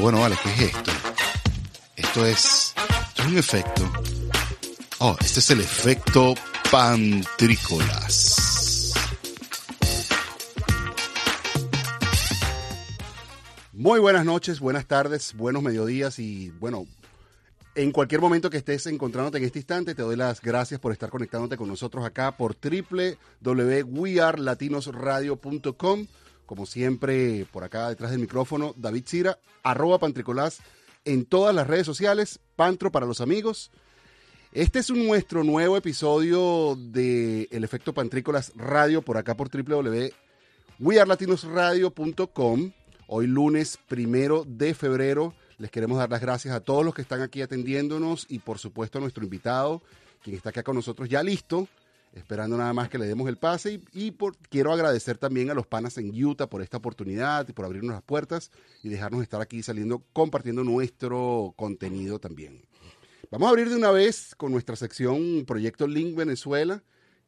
Bueno, vale, ¿qué es esto? Esto es, esto es un efecto. Oh, este es el efecto pantrícolas. Muy buenas noches, buenas tardes, buenos mediodías y bueno, en cualquier momento que estés encontrándote en este instante, te doy las gracias por estar conectándote con nosotros acá por www.wearlatinosradio.com. Como siempre, por acá detrás del micrófono, David Cira, arroba pantricolás en todas las redes sociales, Pantro para los amigos. Este es nuestro nuevo episodio de El Efecto Pantrícolas Radio por acá por www.wearlatinosradio.com. Hoy lunes primero de febrero les queremos dar las gracias a todos los que están aquí atendiéndonos y por supuesto a nuestro invitado, quien está acá con nosotros ya listo, esperando nada más que le demos el pase. Y, por, quiero agradecer también a los panas en Utah por esta oportunidad y por abrirnos las puertas y dejarnos estar aquí saliendo, compartiendo nuestro contenido también. Vamos a abrir de una vez con nuestra sección Proyecto Link Venezuela.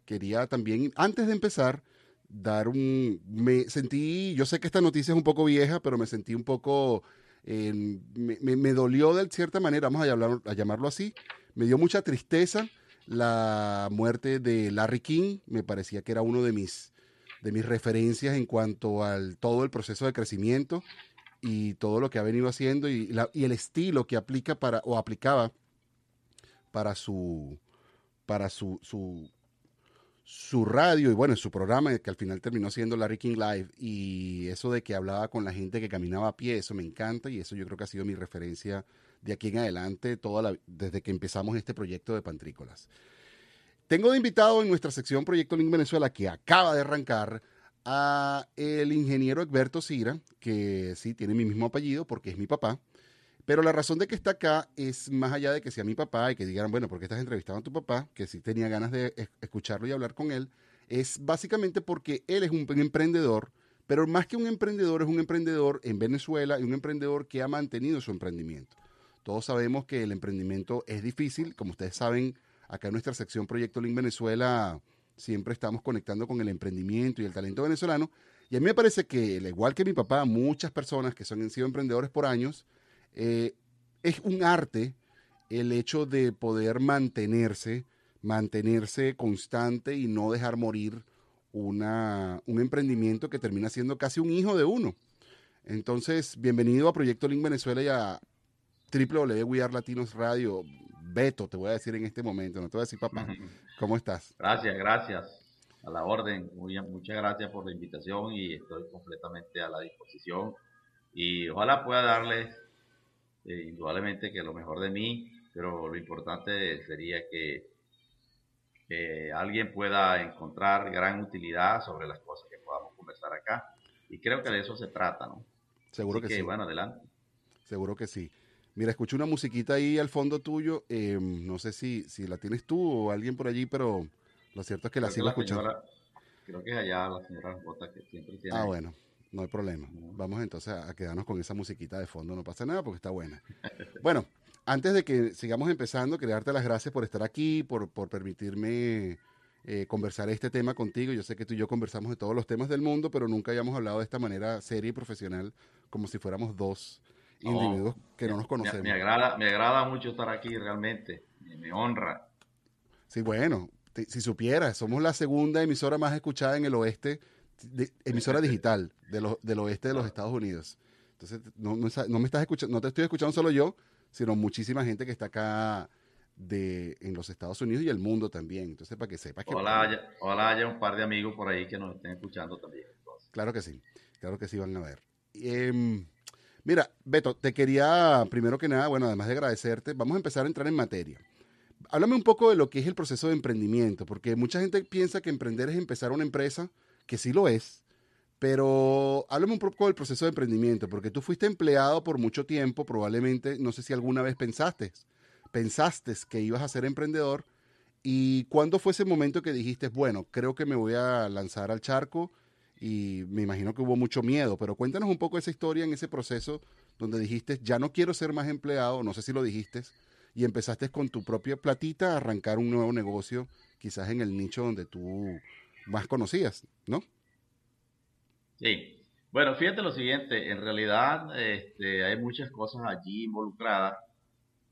Quería también, antes de empezar, dar un... Me sentí, yo sé que esta noticia es un poco vieja, pero me sentí un poco me, dolió de cierta manera, vamos a, a llamarlo así, me dio mucha tristeza la muerte de Larry King, me parecía que era uno de mis, de mis referencias en cuanto al todo el proceso de crecimiento y todo lo que ha venido haciendo y, el estilo que aplica para o aplicaba para su para su, su, su radio y bueno, su programa, que al final terminó siendo Larry King Live, y eso de que hablaba con la gente que caminaba a pie, eso me encanta y eso yo creo que ha sido mi referencia de aquí en adelante, toda desde que empezamos este proyecto de Pantrícolas. Tengo de invitado en nuestra sección Proyecto Link Venezuela, que acaba de arrancar, a el ingeniero Egberto Cira, que sí tiene mi mismo apellido porque es mi papá, pero la razón de que está acá es más allá de que sea mi papá y que digan, bueno, ¿por qué estás entrevistando a tu papá? Que sí tenía ganas de escucharlo y hablar con él. Es básicamente porque él es un emprendedor, pero más que un emprendedor, es un emprendedor en Venezuela y un emprendedor que ha mantenido su emprendimiento. Todos sabemos que el emprendimiento es difícil. Como ustedes saben, acá en nuestra sección Proyecto Link Venezuela siempre estamos conectando con el emprendimiento y el talento venezolano. Y a mí me parece que, al igual que mi papá, muchas personas que son, han sido emprendedores por años, eh, es un arte el hecho de poder mantenerse, mantenerse constante y no dejar morir una, un emprendimiento que termina siendo casi un hijo de uno. Entonces, bienvenido a Proyecto Link Venezuela y a Latinos Radio. Beto, te voy a decir en este momento, no te voy a decir papá. ¿Cómo estás? Gracias, gracias. A la orden. Muy, muchas gracias por la invitación y estoy completamente a la disposición. Y ojalá pueda darles eh, indudablemente que lo mejor de mí, pero lo importante sería que, alguien pueda encontrar gran utilidad sobre las cosas que podamos conversar acá. Y creo que de eso se trata, ¿no? Seguro que, sí. Bueno, adelante. Seguro que sí. Mira, escucho una musiquita ahí al fondo tuyo. Em, no sé si, si la tienes tú o alguien por allí, pero lo cierto es que la sigo escuchando. creo que es allá la señora Jota que siempre tiene. Ah, bueno no hay problema. Vamos entonces a quedarnos con esa musiquita de fondo, no pasa nada porque está buena. Bueno, antes de que sigamos empezando, quería darte las gracias por estar aquí, por, por permitirme eh, conversar este tema contigo. Yo sé que tú y yo conversamos de todos los temas del mundo, pero nunca habíamos hablado de esta manera seria y profesional, como si fuéramos dos individuos que no nos conocemos. Me, agrada, me agrada mucho estar aquí, realmente. Me, honra. Sí, bueno, si supieras, somos la segunda emisora más escuchada en el oeste emisora digital de del oeste de los Estados Unidos. Entonces, no, me estás escuchando, no te estoy escuchando solo yo, sino muchísima gente que está acá de, en los Estados Unidos y el mundo también. Entonces, para que sepas que... Ojalá haya, un par de amigos por ahí que nos estén escuchando también. Claro que sí, claro que sí van a ver. Em, mira, Beto, te quería, primero que nada, bueno, además de agradecerte, vamos a empezar a entrar en materia. Háblame un poco de lo que es el proceso de emprendimiento, porque mucha gente piensa que emprender es empezar una empresa, que sí lo es, pero háblame un poco del proceso de emprendimiento, porque tú fuiste empleado por mucho tiempo, probablemente, no sé si alguna vez pensaste, pensaste que ibas a ser emprendedor, y cuándo fue ese momento que dijiste, bueno, creo que me voy a lanzar al charco, y me imagino que hubo mucho miedo, pero cuéntanos un poco esa historia en ese proceso donde dijiste, ya no quiero ser más empleado, no sé si lo dijiste, y empezaste con tu propia platita a arrancar un nuevo negocio, quizás en el nicho donde tú más conocidas, ¿no? Sí, Bueno, fíjate lo siguiente, en realidad este, hay muchas cosas allí involucradas,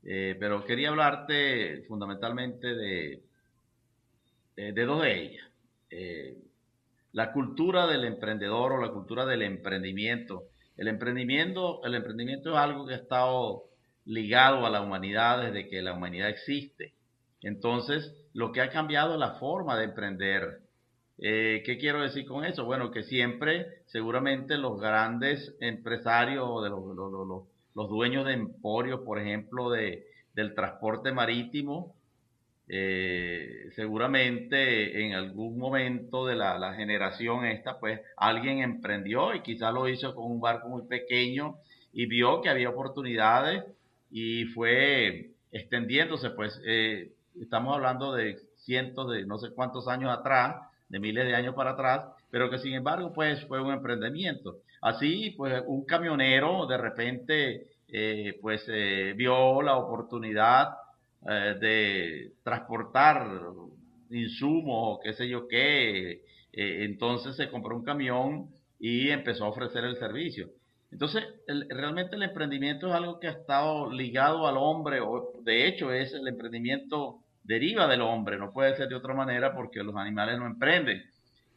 eh, pero quería hablarte fundamentalmente de, de, dos de ellas. Eh, la cultura del emprendedor o la cultura del emprendimiento. El emprendimiento, el emprendimiento es algo que ha estado ligado a la humanidad desde que la humanidad existe. Entonces, lo que ha cambiado es la forma de emprender. Eh, ¿Qué quiero decir con eso? Bueno, que siempre, seguramente los grandes empresarios, de los, dueños de emporios, por ejemplo, de, del transporte marítimo, eh, seguramente en algún momento de la, generación esta, pues alguien emprendió y quizás lo hizo con un barco muy pequeño y vio que había oportunidades y fue extendiéndose, pues eh, estamos hablando de cientos de no sé cuántos años atrás, de miles de años para atrás, pero que sin embargo pues fue un emprendimiento. Así pues un camionero de repente eh, pues vio la oportunidad eh, de transportar insumos o qué sé yo qué, entonces se compró un camión y empezó a ofrecer el servicio. Entonces, realmente el emprendimiento es algo que ha estado ligado al hombre, o de hecho es el emprendimiento deriva del hombre, no puede ser de otra manera porque los animales no emprenden.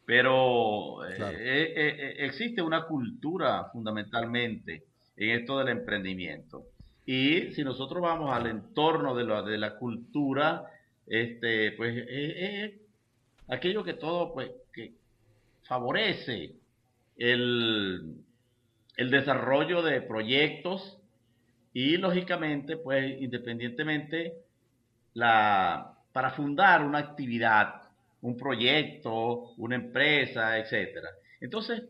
Pero eh, eh, eh, existe una cultura fundamentalmente en esto del emprendimiento. Y si nosotros vamos al entorno de la, de la cultura, este, pues es aquello que todo pues, que favorece el, el desarrollo de proyectos y lógicamente, pues independientemente la, para fundar una actividad, un proyecto, una empresa, etcétera. Entonces,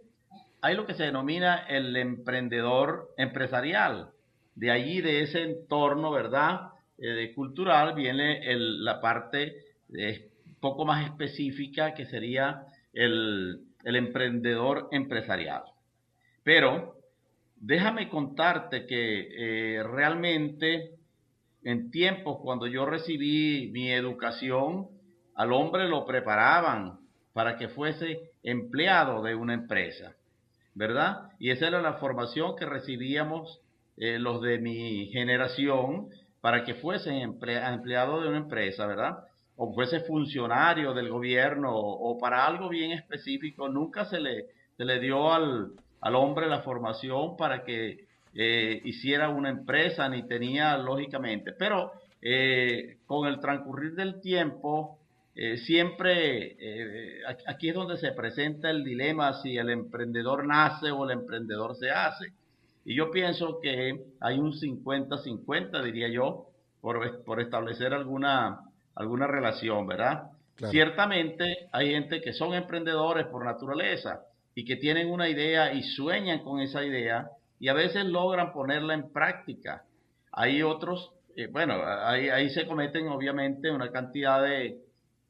hay lo que se denomina el emprendedor empresarial. De allí, de ese entorno, ¿verdad? Eh, cultural, viene la parte eh, poco más específica que sería el, emprendedor empresarial. Pero déjame contarte que eh, realmente en tiempos cuando yo recibí mi educación, al hombre lo preparaban para que fuese empleado de una empresa, ¿verdad? Y esa era la formación que recibíamos eh, los de mi generación para que fuesen empleado de una empresa, ¿verdad? O fuese funcionario del gobierno o, para algo bien específico. Nunca se le, se le dio al, al hombre la formación para que eh, hiciera una empresa ni tenía lógicamente, pero eh, con el transcurrir del tiempo, eh, siempre aquí es donde se presenta el dilema si el emprendedor nace o el emprendedor se hace. Y yo pienso que hay un 50-50, diría yo, por, por, establecer alguna, alguna relación, ¿verdad? Ciertamente hay gente que son emprendedores por naturaleza y que tienen una idea y sueñan con esa idea y a veces logran ponerla en práctica. Hay otros, eh, bueno, ahí, ahí, se cometen obviamente una cantidad de,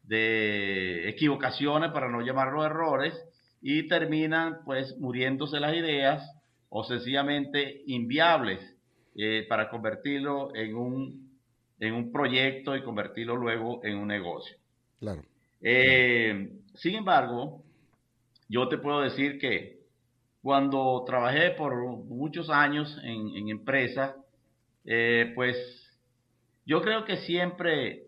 de equivocaciones, para no llamarlo errores, y terminan pues muriéndose las ideas o sencillamente inviables eh, para convertirlo en un, en un proyecto y convertirlo luego en un negocio. Claro. Eh, sin embargo, yo te puedo decir que cuando trabajé por muchos años en, en empresa, eh, pues yo creo que siempre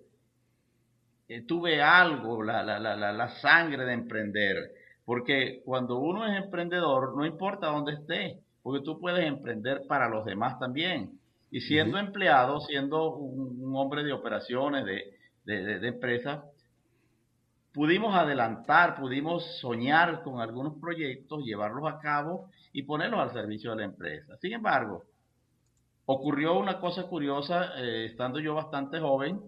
eh, tuve algo, la, la, la, la, sangre de emprender, porque cuando uno es emprendedor, no importa dónde esté, porque tú puedes emprender para los demás también. Y siendo empleado, siendo un, hombre de operaciones, de, de, de empresa, pudimos adelantar, pudimos soñar con algunos proyectos, llevarlos a cabo y ponerlos al servicio de la empresa. Sin embargo, ocurrió una cosa curiosa, eh, estando yo bastante joven,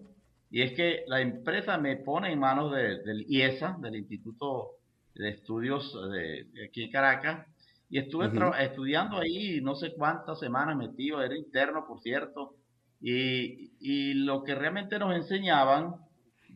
y es que la empresa me pone en manos del IESA, del Instituto de Estudios de, aquí en Caracas, y estuve estudiando ahí no sé cuántas semanas metido, era interno, por cierto, y, y lo que realmente nos enseñaban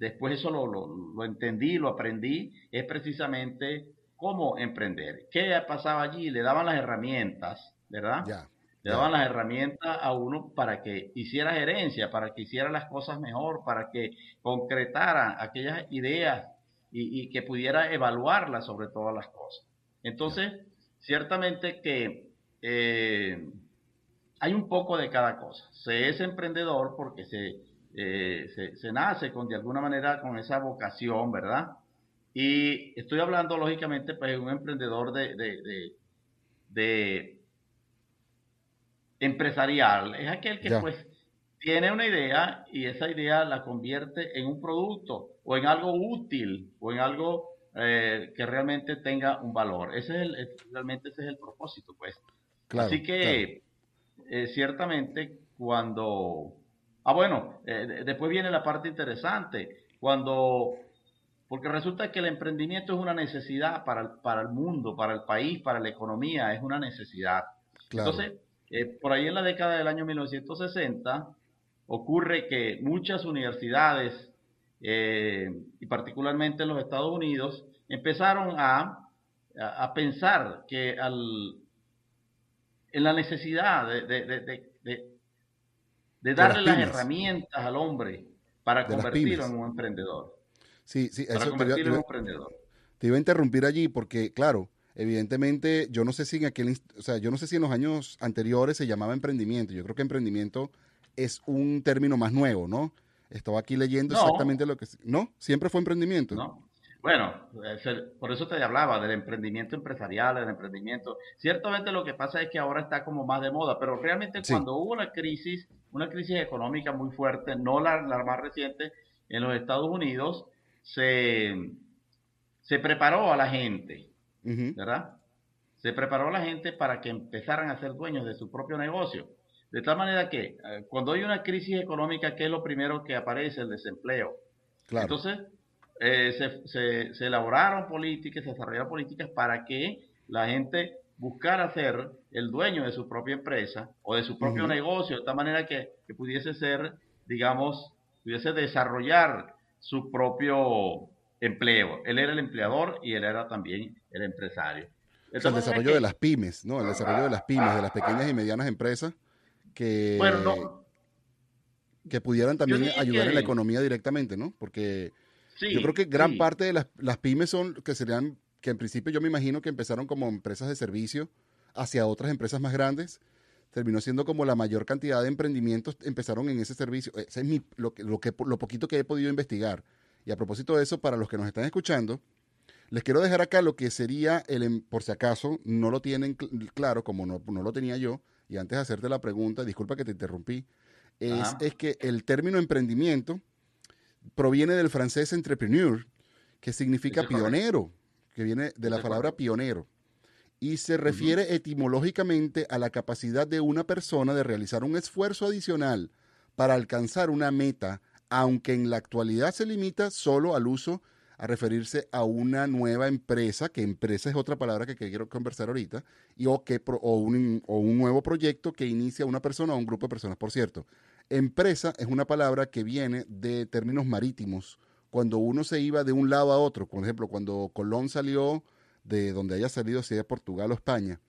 después eso lo, lo, entendí, lo aprendí, es precisamente cómo emprender. ¿Qué pasaba allí? Le daban las herramientas, ¿verdad? Le daban las herramientas a uno para que hiciera gerencia, para que hiciera las cosas mejor, para que concretara aquellas ideas y, que pudiera evaluarlas sobre todas las cosas. Entonces, ciertamente que eh, hay un poco de cada cosa. Se es emprendedor porque se, eh, se, nace con, de alguna manera, con esa vocación, ¿verdad? Y estoy hablando, lógicamente, pues, de un emprendedor de, de, de, empresarial. Es aquel que, pues, tiene una idea y esa idea la convierte en un producto o en algo útil o en algo eh, que realmente tenga un valor. Ese es el, realmente ese es el propósito, pues. Así que eh, ciertamente cuando... Ah, bueno, eh, después viene la parte interesante. Cuando... Porque resulta que el emprendimiento es una necesidad para el, para el mundo, para el país, para la economía, es una necesidad. Entonces, por ahí en la década del año 1960, ocurre que muchas universidades, eh, y particularmente en los Estados Unidos, empezaron a, a, pensar que al, en la necesidad de, de, de, darle las, herramientas al hombre para convertirlo en un emprendedor. Sí, sí, eso convertirlo en un emprendedor. Te iba a interrumpir allí porque, claro, evidentemente, yo no sé si en aquel, o sea, yo no sé si en los años anteriores se llamaba emprendimiento. Yo creo que emprendimiento es un término más nuevo, ¿no? Estaba aquí leyendo exactamente lo que... ¿No? Siempre fue emprendimiento. No. Bueno, por eso te hablaba del emprendimiento empresarial, del emprendimiento. Ciertamente lo que pasa es que ahora está como más de moda, pero realmente cuando hubo la crisis, una crisis económica muy fuerte, no la, más reciente, en los Estados Unidos, se, se preparó a la gente, ¿verdad? Se preparó a la gente para que empezaran a ser dueños de su propio negocio. De tal manera que eh, cuando hay una crisis económica, ¿qué es lo primero que aparece? El desempleo. Entonces, eh, se, se, elaboraron políticas, se desarrollaron políticas para que la gente buscara ser el dueño de su propia empresa o de su propio negocio, de tal manera que, pudiese ser, digamos, pudiese desarrollar su propio empleo. Él era el empleador y él era también el empresario. el desarrollo de las pymes, ¿no? El desarrollo de las pymes, de las pequeñas y medianas empresas que, que pudieran también ayudar en la economía directamente, ¿no? Porque yo creo que gran parte de las, las, pymes son que serían, que en principio yo me imagino que empezaron como empresas de servicio hacia otras empresas más grandes, terminó siendo como la mayor cantidad de emprendimientos empezaron en ese servicio. Ese es mi, lo, lo, que, lo poquito que he podido investigar. Y a propósito de eso, para los que nos están escuchando, les quiero dejar acá lo que sería el, em, por si acaso no lo tienen claro, como no, no lo tenía yo, y antes de hacerte la pregunta, disculpa que te interrumpí, es, es que el término emprendimiento proviene del francés entrepreneur, que significa pionero, que viene de la palabra pionero, y se refiere etimológicamente a la capacidad de una persona de realizar un esfuerzo adicional para alcanzar una meta, aunque en la actualidad se limita solo al uso a referirse a una nueva empresa, que empresa es otra palabra que, quiero conversar ahorita, y o, que, o, un, o un nuevo proyecto que inicia una persona o un grupo de personas. Por cierto, empresa es una palabra que viene de términos marítimos. Cuando uno se iba de un lado a otro, por ejemplo, cuando Colón salió de donde haya salido, sea Portugal o España,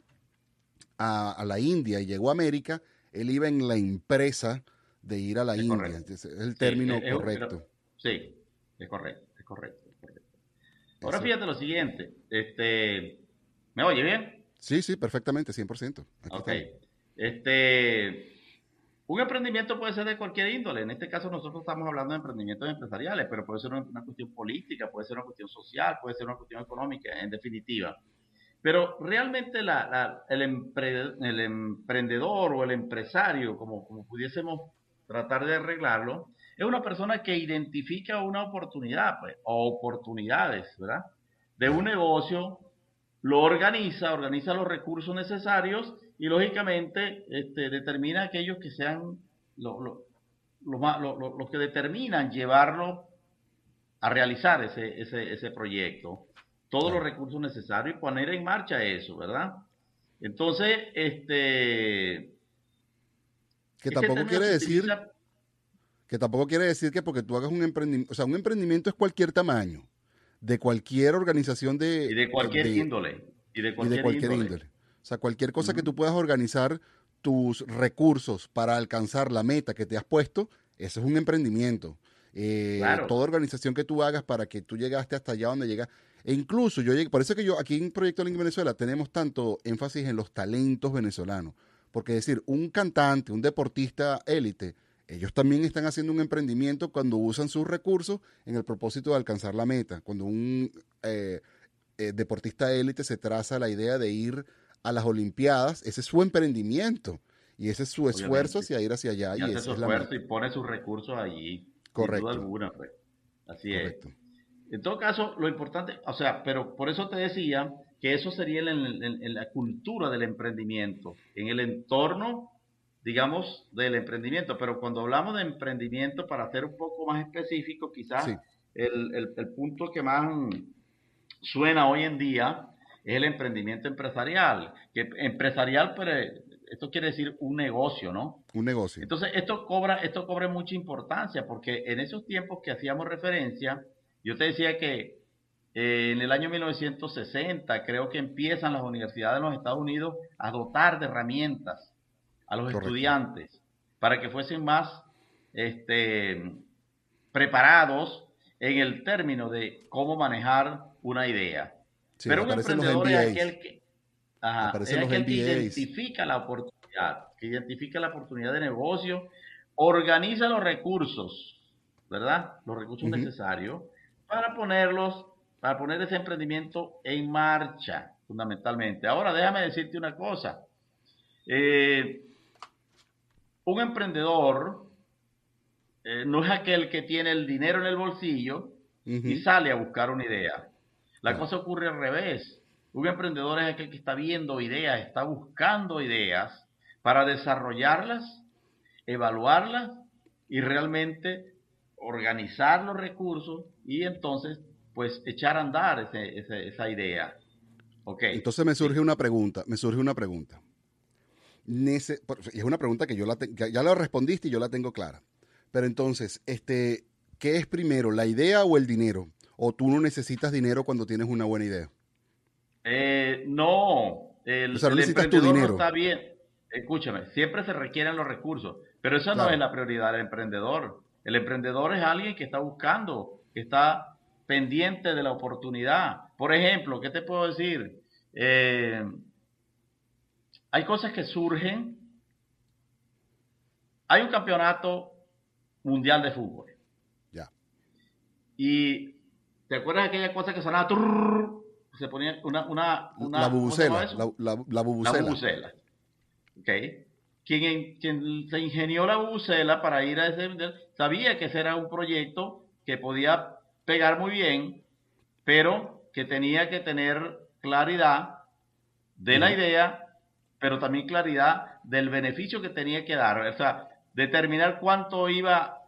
a, la India y llegó a América, él iba en la empresa de ir a la India. Es el término correcto. sí, es correcto, es correcto. Ahora fíjate lo siguiente, este, ¿me oye bien? Sí, sí, perfectamente, 100%. ok. Este, un emprendimiento puede ser de cualquier índole. En este caso nosotros estamos hablando de emprendimientos empresariales, pero puede ser una, cuestión política, puede ser una cuestión social, puede ser una cuestión económica, en definitiva. Pero realmente la, el, el, emprendedor o el empresario, como, como pudiésemos tratar de arreglarlo, es una persona que identifica una oportunidad, pues, o oportunidades, ¿verdad? De un negocio, lo organiza, organiza los recursos necesarios y lógicamente este, determina aquellos que sean los que determinan llevarlo a realizar ese, ese, ese proyecto, todos los recursos necesarios y poner en marcha eso, ¿verdad? Entonces, este... Que tampoco quiere decir que tampoco quiere decir que porque tú hagas un emprendimiento, o sea, un emprendimiento es cualquier tamaño, de cualquier organización de... Y de cualquier índole. Y de cualquier, índole. O sea, cualquier cosa que tú puedas organizar tus recursos para alcanzar la meta que te has puesto, eso es un emprendimiento. Eh, toda organización que tú hagas para que tú llegaste hasta allá donde llegas, E incluso yo llegué, por eso que yo aquí en Proyecto Link Venezuela tenemos tanto énfasis en los talentos venezolanos. Porque decir, un cantante, un deportista élite, ellos también están haciendo un emprendimiento cuando usan sus recursos en el propósito de alcanzar la meta. Cuando un eh, eh, deportista élite se traza la idea de ir a las Olimpiadas, ese es su emprendimiento y ese es su esfuerzo hacia ir hacia allá. Y, hace su esfuerzo y pone sus recursos allí. Correcto. Sin duda alguna, pues. Así es. En todo caso, lo importante, o sea, pero por eso te decía que eso sería en, la cultura del emprendimiento, en el entorno, digamos, del emprendimiento. Pero cuando hablamos de emprendimiento, para ser un poco más específico, quizás el, el, punto que más suena hoy en día es el emprendimiento empresarial. Que empresarial, pero esto quiere decir un negocio, ¿no? Un negocio. Entonces, esto cobra, esto cobra mucha importancia porque en esos tiempos que hacíamos referencia, yo te decía que eh, en el año 1960 creo que empiezan las universidades de los Estados Unidos a dotar de herramientas a los estudiantes para que fuesen más este, preparados en el término de cómo manejar una idea. Pero un emprendedor es aquel que, identifica la oportunidad, que identifica la oportunidad de negocio, organiza los recursos, ¿verdad? Los recursos necesarios para ponerlos, para poner ese emprendimiento en marcha, fundamentalmente. Ahora, déjame decirte una cosa. Eh, un emprendedor eh, no es aquel que tiene el dinero en el bolsillo y sale a buscar una idea. La cosa ocurre al revés. Un emprendedor es aquel que está viendo ideas, está buscando ideas para desarrollarlas, evaluarlas y realmente organizar los recursos y entonces pues echar a andar esa idea. Okay. Entonces me surge una pregunta, me surge una pregunta. Es una pregunta que yo la ya la respondiste y yo la tengo clara. Pero entonces, este, ¿qué es primero, la idea o el dinero? ¿O tú no necesitas dinero cuando tienes una buena idea? Eh, no, el, o sea, no necesitas tu dinero. está bien. Escúchame, siempre se requieren los recursos, pero esa no es la prioridad del emprendedor. El emprendedor es alguien que está buscando, que está pendiente de la oportunidad. Por ejemplo, ¿qué te puedo decir? Eh, hay cosas que surgen. Hay un campeonato mundial de fútbol. Ya. Y ¿te acuerdas de aquella cosa que sonaba? se ponía una, una, una la bubucela, la, la, la, bubucela. La bubucela. Quien, quien se ingenió la bucela para ir a ese sabía que ese era un proyecto que podía pegar muy bien, pero que tenía que tener claridad de la idea, pero también claridad del beneficio que tenía que dar. O sea, determinar cuánto iba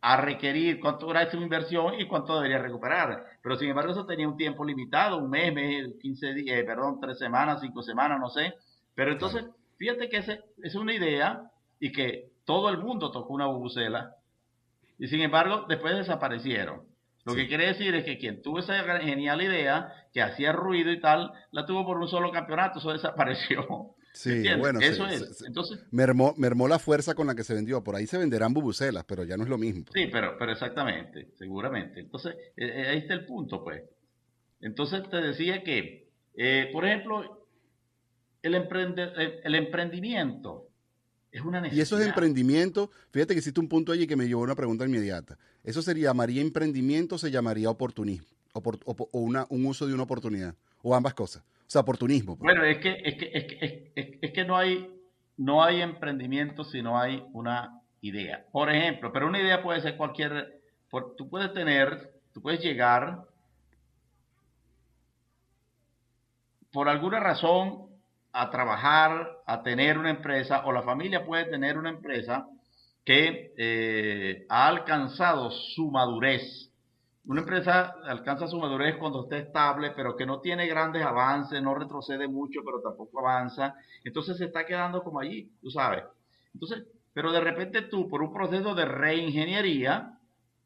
a requerir, cuánto era esa inversión y cuánto debería recuperar. Pero sin embargo, eso tenía un tiempo limitado, un mes, mes 15 días, eh, perdón, tres semanas, cinco semanas, no sé. Pero entonces, Fíjate que es una idea y que todo el mundo tocó una bubucela y sin embargo después desaparecieron. Lo que quiere decir es que quien tuvo esa genial idea, que hacía ruido y tal, la tuvo por un solo campeonato, eso desapareció. Sí, bueno, eso es. Entonces, mermó, mermó, la fuerza con la que se vendió. Por ahí se venderán bubucelas, pero ya no es lo mismo. Sí, pero, pero exactamente, seguramente. Entonces, eh, eh, ahí está el punto, pues. Entonces te decía que, eh, por ejemplo, el, el, emprendimiento es una necesidad. Y eso es emprendimiento. Fíjate que hiciste un punto allí que me llevó a una pregunta inmediata. ¿Eso se llamaría emprendimiento o se llamaría oportunismo? O, una, un uso de una oportunidad. O ambas cosas. O sea, oportunismo. Pues. Bueno, es que, es que, es que, es, que no, hay, no hay emprendimiento si no hay una idea. Por ejemplo, pero una idea puede ser cualquier... tú puedes tener, tú puedes llegar por alguna razón a trabajar, a tener una empresa, o la familia puede tener una empresa que eh, ha alcanzado su madurez. Una empresa alcanza su madurez cuando está estable, pero que no tiene grandes avances, no retrocede mucho, pero tampoco avanza. Entonces se está quedando como allí, tú sabes. Entonces, pero de repente tú, por un proceso de reingeniería,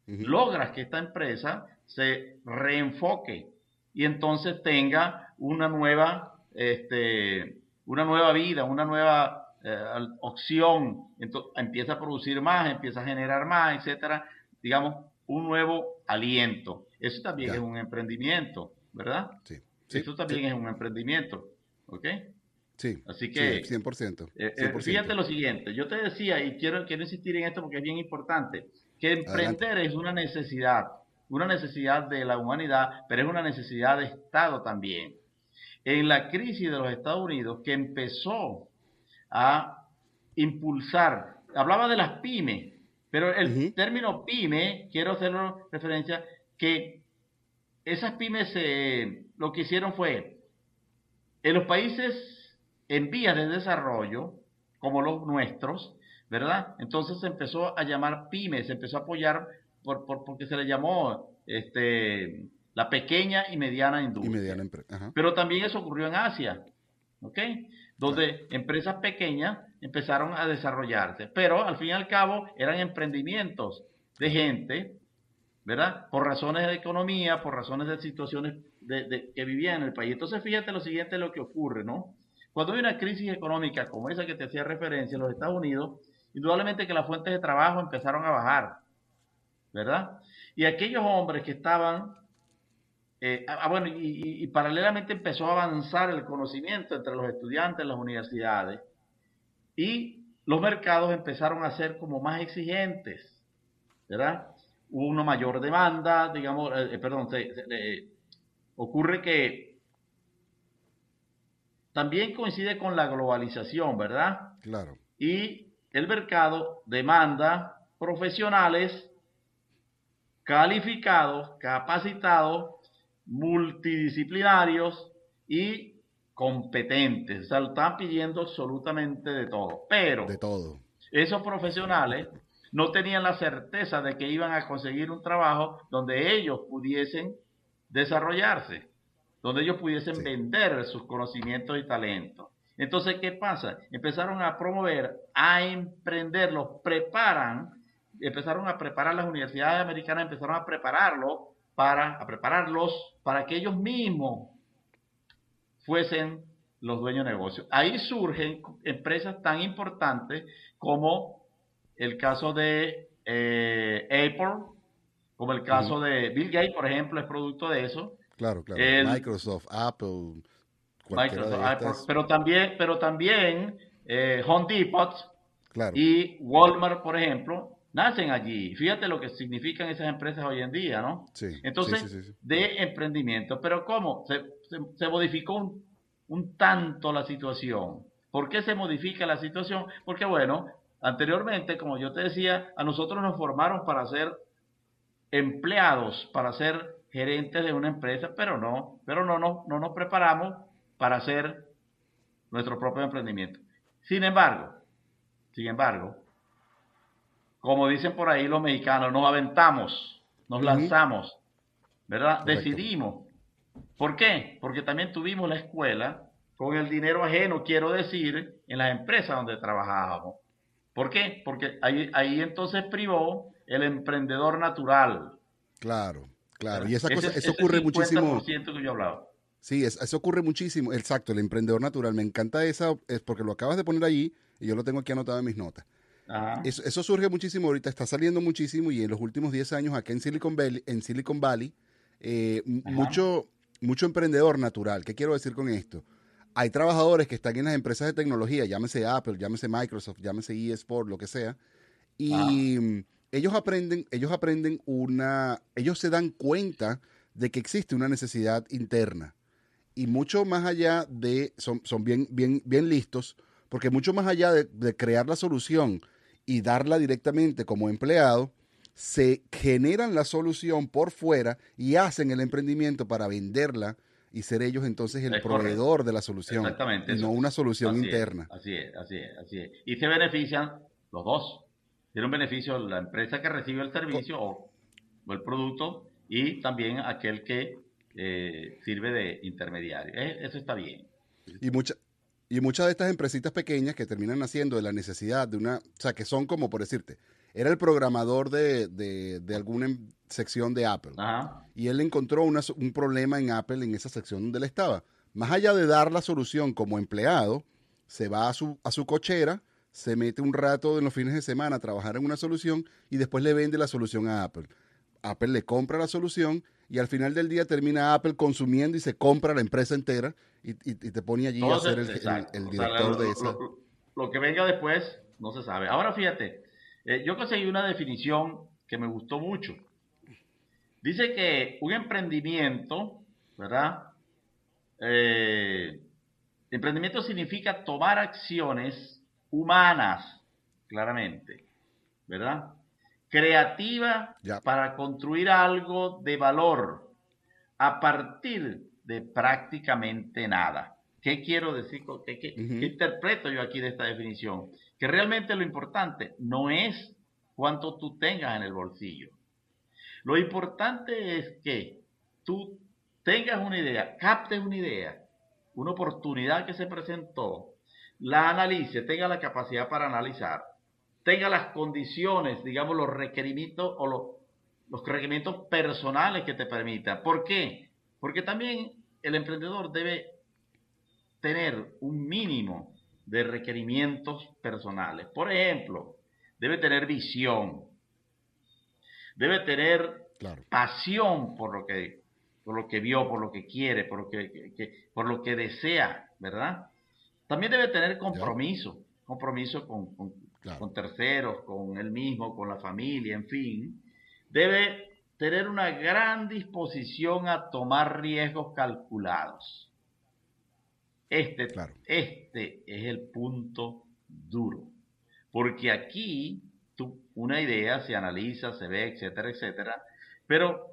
logras que esta empresa se reenfoque y entonces tenga una nueva este, una nueva vida, una nueva eh, opción, entonces, empieza a producir más, empieza a generar más, etcétera, digamos, un nuevo aliento. Eso también es un emprendimiento, ¿verdad? Sí. Eso también es un emprendimiento, ¿ok? Sí. Así que... 100%, eh, eh, fíjate lo siguiente, yo te decía, y quiero, quiero insistir en esto porque es bien importante, que emprender es una necesidad, una necesidad de la humanidad, pero es una necesidad de Estado también. En la crisis de los Estados Unidos, que empezó a impulsar, hablaba de las pymes, pero el término pyme, quiero hacer referencia, que esas pymes lo que hicieron fue, en los países en vías de desarrollo, como los nuestros, ¿verdad? Entonces se empezó a llamar pymes, se empezó a apoyar por, porque se le llamó este, la pequeña y mediana industria. Y mediana Pero también eso ocurrió en Asia, ¿ok? Donde empresas pequeñas empezaron a desarrollarse, pero al fin y al cabo eran emprendimientos de gente, ¿verdad? Por razones de economía, por razones de situaciones de, que vivían en el país. Entonces fíjate lo siguiente lo que ocurre, ¿no? Cuando hay una crisis económica como esa que te hacía referencia en los Estados Unidos, indudablemente que las fuentes de trabajo empezaron a bajar, ¿verdad? Y aquellos hombres que estaban, eh, ah, bueno, y, paralelamente empezó a avanzar el conocimiento entre los estudiantes las universidades y los mercados empezaron a ser como más exigentes, ¿verdad? Hubo una mayor demanda, digamos, eh, eh, perdón, ocurre que también coincide con la globalización, ¿verdad? Claro. Y el mercado demanda profesionales calificados, capacitados, multidisciplinarios y competentes. O sea, están pidiendo absolutamente de todo. Pero de todo. esos profesionales no tenían la certeza de que iban a conseguir un trabajo donde ellos pudiesen desarrollarse, donde ellos pudiesen vender sus conocimientos y talentos. Entonces, ¿qué pasa? Empezaron a promover, a emprender, los preparan, empezaron a preparar las universidades americanas, empezaron a prepararlos para, a prepararlos para que ellos mismos fuesen los dueños de negocios. Ahí surgen empresas tan importantes como el caso de eh, Apple, como el caso de Bill Gates, por ejemplo, es producto de eso. Claro, claro. Microsoft, Apple, pero también, pero también eh, Home Depot y Walmart, por ejemplo, nacen allí. Fíjate lo que significan esas empresas hoy en día, ¿no? Sí. Entonces, de emprendimiento. Pero ¿cómo? Se, modificó un, un, tanto la situación. ¿Por qué se modifica la situación? Porque, bueno, anteriormente, como yo te decía, a nosotros nos formaron para ser empleados, para ser gerentes de una empresa, pero no, pero no, no, no nos preparamos para hacer nuestro propio emprendimiento. Sin embargo, sin embargo, como dicen por ahí los mexicanos, nos aventamos, nos lanzamos, ¿verdad? Decidimos. ¿Por qué? Porque también tuvimos la escuela con el dinero ajeno, quiero decir, en las empresas donde trabajábamos. ¿Por qué? Porque ahí, ahí entonces privó el emprendedor natural. Claro, claro. Y esa cosa, eso ocurre muchísimo. Que yo hablaba. Sí, eso ocurre muchísimo. Exacto, el emprendedor natural. Me encanta esa, es porque lo acabas de poner allí y yo lo tengo aquí anotado en mis notas. Eso, surge muchísimo ahorita, está saliendo muchísimo y en los últimos 10 años acá en Silicon Valley, en Silicon Valley eh, mucho, mucho emprendedor natural. ¿Qué quiero decir con esto? Hay trabajadores que están en las empresas de tecnología, llámese Apple, llámese Microsoft, llámese eSport, lo que sea, y ellos aprenden, ellos aprenden una, ellos se dan cuenta de que existe una necesidad interna y mucho más allá de, son, son bien, bien, bien listos, porque mucho más allá de, crear la solución y darla directamente como empleado, se generan la solución por fuera y hacen el emprendimiento para venderla y ser ellos entonces el proveedor de la solución. Exactamente. no una solución interna. así es, así es, así es. Y se benefician los dos. Tiene un beneficio la empresa que recibe el servicio o el producto y también aquel que eh, sirve de intermediario. E, eso está bien. Y, mucha, y muchas de estas empresitas pequeñas que terminan haciendo de la necesidad de una, o sea, que son como por decirte, era el programador de, de, alguna em, sección de Apple. Y él encontró un problema en Apple en esa sección donde él estaba. Más allá de dar la solución como empleado, se va a su, a su cochera, se mete un rato en los fines de semana a trabajar en una solución y después le vende la solución a Apple. Apple le compra la solución y al final del día termina Apple consumiendo y se compra la empresa entera y, te pone allí a ser el, director de esa. Lo, que venga después no se sabe. Ahora fíjate, eh, yo conseguí una definición que me gustó mucho. Dice que un emprendimiento, ¿verdad? Eh, emprendimiento significa tomar acciones humanas, claramente, ¿verdad? Creativa para construir algo de valor a partir de prácticamente nada. ¿Qué quiero decir? ¿Qué, qué, interpreto yo aquí de esta definición? Que realmente lo importante no es cuánto tú tengas en el bolsillo. Lo importante es que tú tengas una idea, captes una idea, una oportunidad que se presentó, la analice, tenga la capacidad para analizar, tenga las condiciones, digamos, los requerimientos o los, los requerimientos personales que te permitan. ¿Por qué? Porque también el emprendedor debe tener un mínimo de requerimientos personales. Por ejemplo, debe tener visión, debe tener pasión por lo que por lo que vio, por lo que quiere, por lo que, por lo que desea, ¿verdad? También debe tener compromiso, compromiso con, con terceros, con él mismo, con la familia, en fin. Debe tener una gran disposición a tomar riesgos calculados. Este, este es el punto duro, porque aquí tú, una idea se analiza, se ve, etcétera, etcétera, pero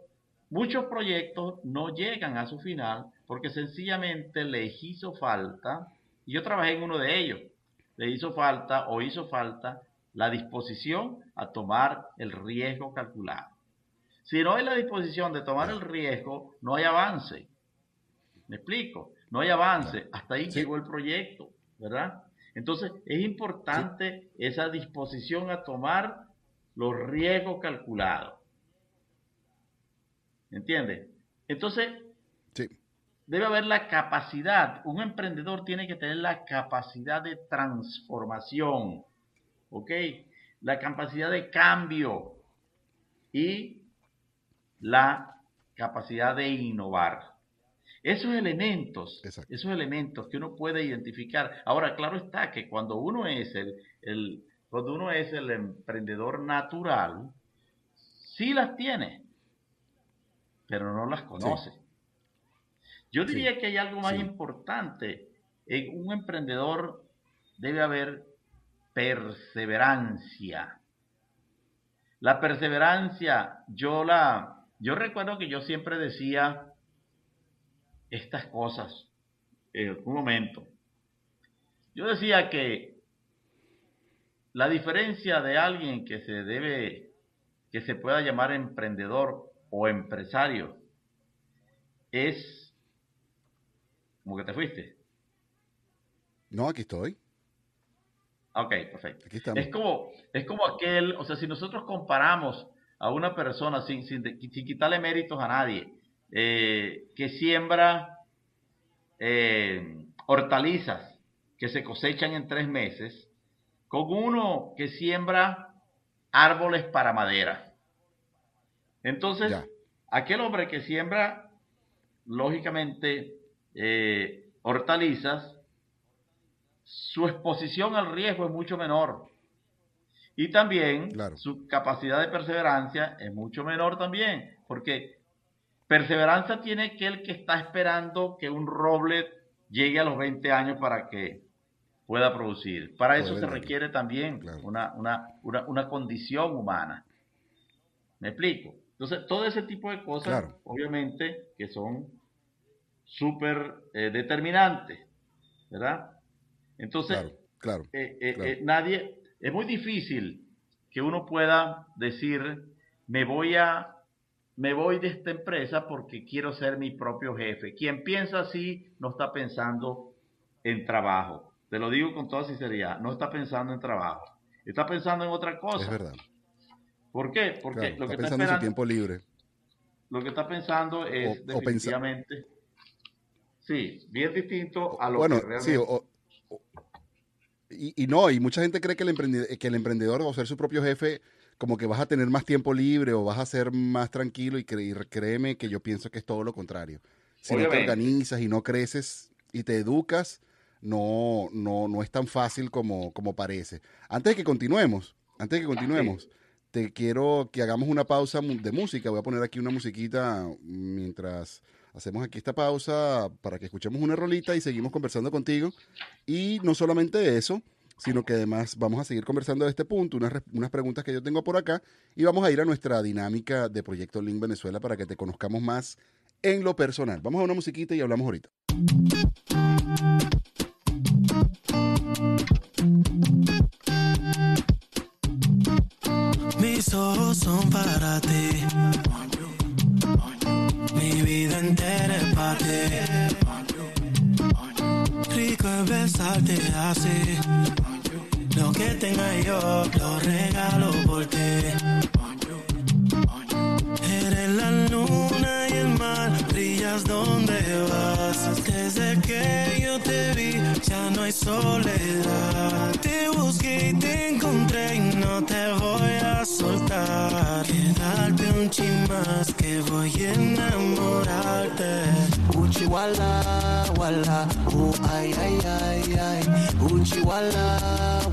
muchos proyectos no llegan a su final porque sencillamente les hizo falta, y yo trabajé en uno de ellos, le hizo falta o hizo falta la disposición a tomar el riesgo calculado. Si no hay la disposición de tomar el riesgo, no hay avance. ¿Me explico? No hay avance. Hasta ahí llegó el proyecto, ¿verdad? Entonces, es importante esa disposición a tomar los riesgos calculados. ¿Entiendes? Entonces, debe haber la capacidad, un emprendedor tiene que tener la capacidad de transformación, ¿ok? La capacidad de cambio y la capacidad de innovar. Esos elementos, esos elementos que uno puede identificar. Ahora, claro está que cuando uno es el, el, cuando uno es el emprendedor natural, sí las tiene, pero no las conoce. Yo diría que hay algo más importante. En un emprendedor debe haber perseverancia. La perseverancia, yo la, yo recuerdo que yo siempre decía estas cosas en un momento. Yo decía que la diferencia de alguien que se debe, que se pueda llamar emprendedor o empresario, es como que te fuiste. No, aquí estoy. Ok, perfecto. es como, es como aquel, o sea, si nosotros comparamos a una persona sin, sin, quitarle méritos a nadie, eh, que siembra eh, hortalizas que se cosechan en tres meses, con uno que siembra árboles para madera. Entonces, aquel hombre que siembra, lógicamente, eh, hortalizas, su exposición al riesgo es mucho menor. Y también su capacidad de perseverancia es mucho menor también, porque perseverancia tiene que el que está esperando que un roble llegue a los 20 años para que pueda producir. Para eso se requiere también una, una, condición humana. ¿Me explico? Entonces, todo ese tipo de cosas, obviamente, que son súper eh, determinantes, ¿verdad? Entonces, claro, eh, eh, nadie, es muy difícil que uno pueda decir, me voy a me voy de esta empresa porque quiero ser mi propio jefe. Quien piensa así no está pensando en trabajo. Te lo digo con toda sinceridad, no está pensando en trabajo. Está pensando en otra cosa. Es verdad. ¿Por qué? Porque lo que está pensando en su tiempo libre. Lo que está pensando es definitivamente sí, bien distinto a lo que realmente sí, y, no, y mucha gente cree que el, emprendedor, que el emprendedor o ser su propio jefe como que vas a tener más tiempo libre o vas a ser más tranquilo y, créeme que yo pienso que es todo lo contrario. Si no te organizas y no creces y te educas, no, no, no es tan fácil como, como parece. Antes de que continuemos, antes de que continuemos, te quiero que hagamos una pausa de música. Voy a poner aquí una musiquita mientras hacemos aquí esta pausa para que escuchemos una rolita y seguimos conversando contigo. Y no solamente eso, sino que además vamos a seguir conversando de este punto, unas, unas preguntas que yo tengo por acá y vamos a ir a nuestra dinámica de Proyecto Link Venezuela para que te conozcamos más en lo personal. Vamos a una musiquita y hablamos ahorita. Mis ojos son para ti. Mi vida entera es para ti. Rico es besarte así. Lo que tenga yo, lo regalo por ti. Eres la luna y el mar, brillas donde vas. Desde que yo te vi, ya no hay soledad. Y te encontré y no te voy a soltar. Quedarte un chin más que voy a enamorarte. Uchi wala wala, oh ay ay ay ay. Uchi wala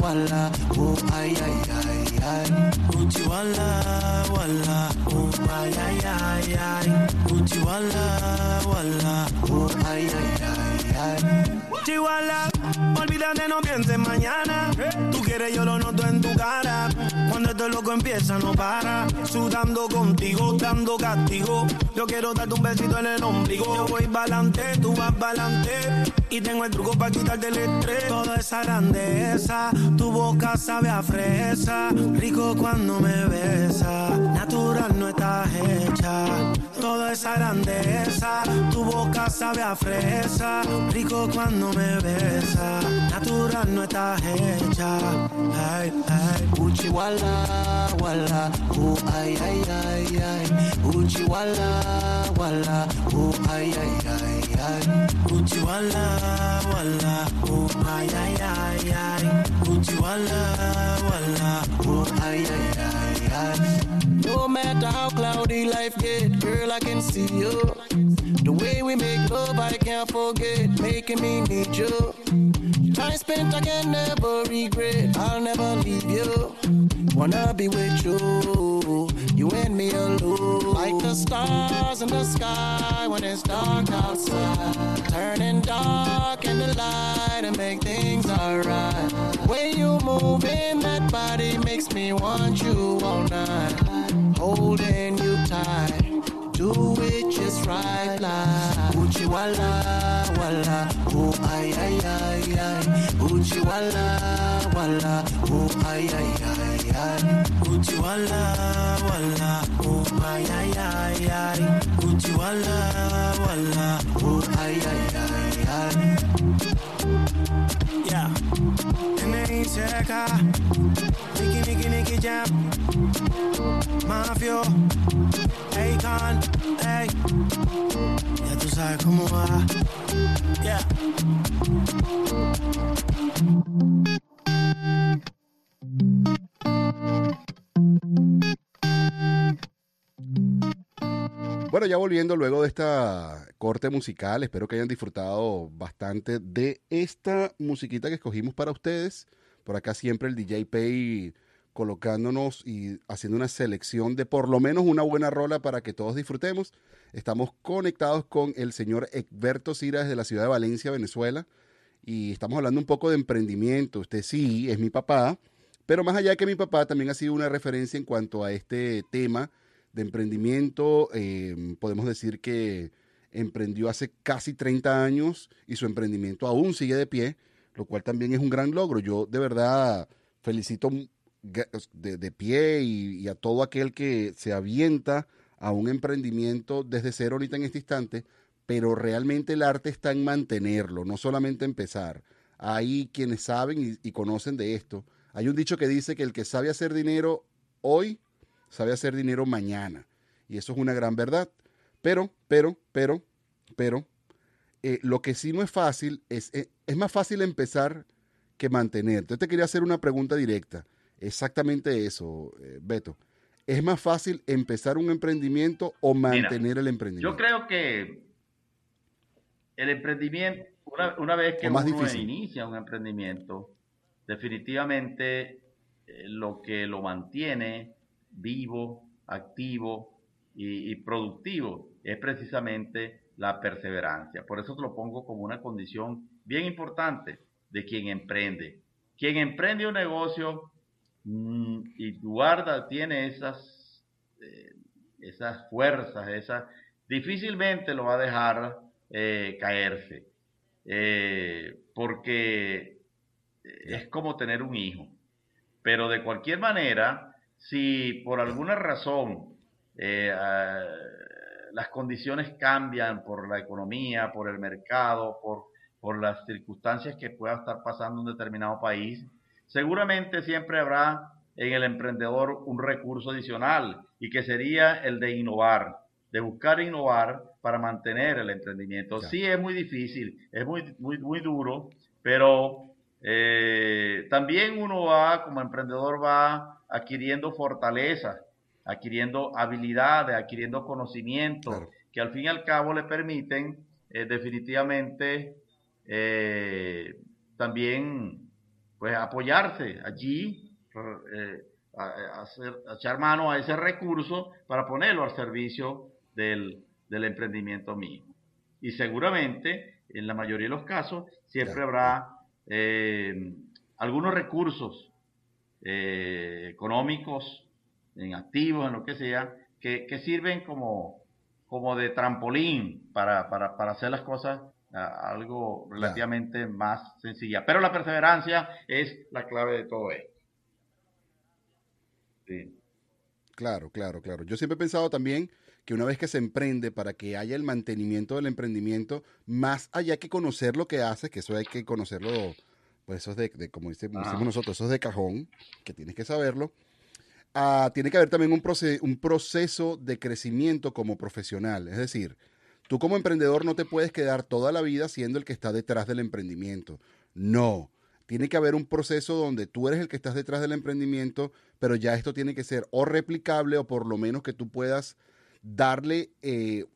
wala, oh ay ay ay ay. Uchi wala wala, oh ay ay ay ay. Uchi wala wala, oh ay ay ay Chihuahua, olvídate, no pienses mañana. Tú quieres, yo lo noto en tu cara. Cuando este loco empieza, no para. Sudando contigo, dando castigo. Yo quiero darte un besito en el ombligo. Yo voy pa'lante, tú vas pa'lante. Y tengo el truco para quitarte el estrés. Toda esa grandeza, tu boca sabe a fresa. Rico cuando me besa. Natural no estás hecha. Toda esa grandeza, tu boca sabe a fresa. Rico cuando me besa. Natural no estás hecha. Ay, ay. Uchi wala, wala. Uh, ay, ay, ay, ay. Uchi wala, wala. Uh, ay, ay, ay, ay. Uchi wala, wala. Uh, ay, ay, ay, ay. Uchi wala, wala. Uh, ay, ay, ay, ay. No matter how cloudy life get, girl, I can see you. The way we make love, I can't forget, making me need you. Time spent, I can never regret. I'll never leave you. Wanna be with you, you and me alone. Like the stars in the sky when it's dark outside. Turning dark in the light and make things alright. When you move in that body makes me want you all night. Holding you tight, do it just right like Uchi wala. Wala, oh ay ay ay ay. Uchi wala. Wala, oh ay ay ay ay. Uchi wala. Wala, oh ay ay ay ay. Uchi wala. Wala, oh ay ay ay ay. Yeah, and cerca, Nicky Nicky Nicky Jam, Mafio, Ya tú sabes cómo va. Bueno, ya volviendo luego de esta corte musical, espero que hayan disfrutado bastante de esta musiquita que escogimos para ustedes. Por acá siempre el DJ Pay colocándonos y haciendo una selección de por lo menos una buena rola para que todos disfrutemos. Estamos conectados con el señor Egberto Cira desde la ciudad de Valencia, Venezuela, y estamos hablando un poco de emprendimiento. Usted sí es mi papá, pero más allá de que mi papá también ha sido una referencia en cuanto a este tema de emprendimiento. Em, podemos decir que emprendió hace casi 30 años y su emprendimiento aún sigue de pie, lo cual también es un gran logro. Yo de verdad felicito de, pie y, a todo aquel que se avienta a un emprendimiento desde cero ahorita en este instante, pero realmente el arte está en mantenerlo, no solamente empezar. Hay quienes saben y conocen de esto. Hay un dicho que dice que el que sabe hacer dinero hoy sabe hacer dinero mañana. Y eso es una gran verdad. Pero, pero, pero, pero, eh, lo que sí no es fácil es, eh, es más fácil empezar que mantener. Entonces te quería hacer una pregunta directa. Exactamente eso, eh, Beto. ¿Es más fácil empezar un emprendimiento o mantener el emprendimiento? Yo creo que el emprendimiento, una, vez que uno inicia un emprendimiento, definitivamente eh, lo que lo mantiene vivo, activo y, productivo es precisamente la perseverancia. Por eso te lo pongo como una condición bien importante de quien emprende. Quien emprende un negocio y guarda, tiene esas, eh, esas fuerzas, esas, difícilmente lo va a dejar eh, caerse. porque es como tener un hijo. Pero de cualquier manera, si por alguna razón eh, las condiciones cambian por la economía, por el mercado, por, por las circunstancias que pueda estar pasando en un determinado país, seguramente siempre habrá en el emprendedor un recurso adicional y que sería el de innovar, de buscar innovar para mantener el emprendimiento. Sí es muy difícil, es muy, muy, muy duro, pero eh, también uno va, como emprendedor, va adquiriendo fortaleza, adquiriendo habilidades, adquiriendo conocimientos, que al fin y al cabo le permiten eh, definitivamente eh, también pues apoyarse allí, hacer, echar mano a ese recurso para ponerlo al servicio del, emprendimiento mismo. Y seguramente, en la mayoría de los casos, siempre habrá eh, algunos recursos eh, económicos, en activos, en lo que sea, que, sirven como, como de trampolín para, para, para hacer las cosas algo relativamente más sencilla. Pero la perseverancia es la clave de todo esto. Claro, claro, claro. Yo siempre he pensado también que una vez que se emprende, para que haya el mantenimiento del emprendimiento, más allá que conocer lo que hace, que eso hay que conocerlo, pues eso es de, como decimos nosotros, eso es de cajón, que tienes que saberlo. Ah, tiene que haber también un, un proceso de crecimiento como profesional. Es decir, tú como emprendedor no te puedes quedar toda la vida siendo el que está detrás del emprendimiento. No. Tiene que haber un proceso donde tú eres el que estás detrás del emprendimiento, pero ya esto tiene que ser o replicable o por lo menos que tú puedas darle, eh,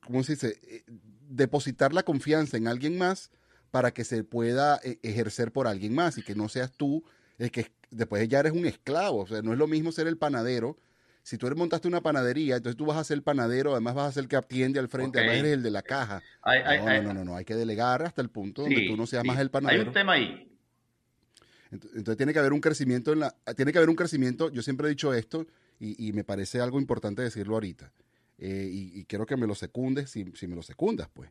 ¿cómo se dice? Eh, depositar la confianza en alguien más para que se pueda eh, ejercer por alguien más y que no seas tú el que después ya eres un esclavo. O sea, no es lo mismo ser el panadero. Si tú eres, montaste una panadería, entonces tú vas a ser panadero, además vas a ser el que atiende al frente, además eres el de la caja. no, no, no, no, hay que delegar hasta el punto donde tú no seas más el panadero. Hay un tema ahí. Entonces tiene que haber un crecimiento en la, tiene que haber un crecimiento, yo siempre he dicho esto, y, me parece algo importante decirlo ahorita. Eh, y, quiero que me lo secundes, si, me lo secundas, pues.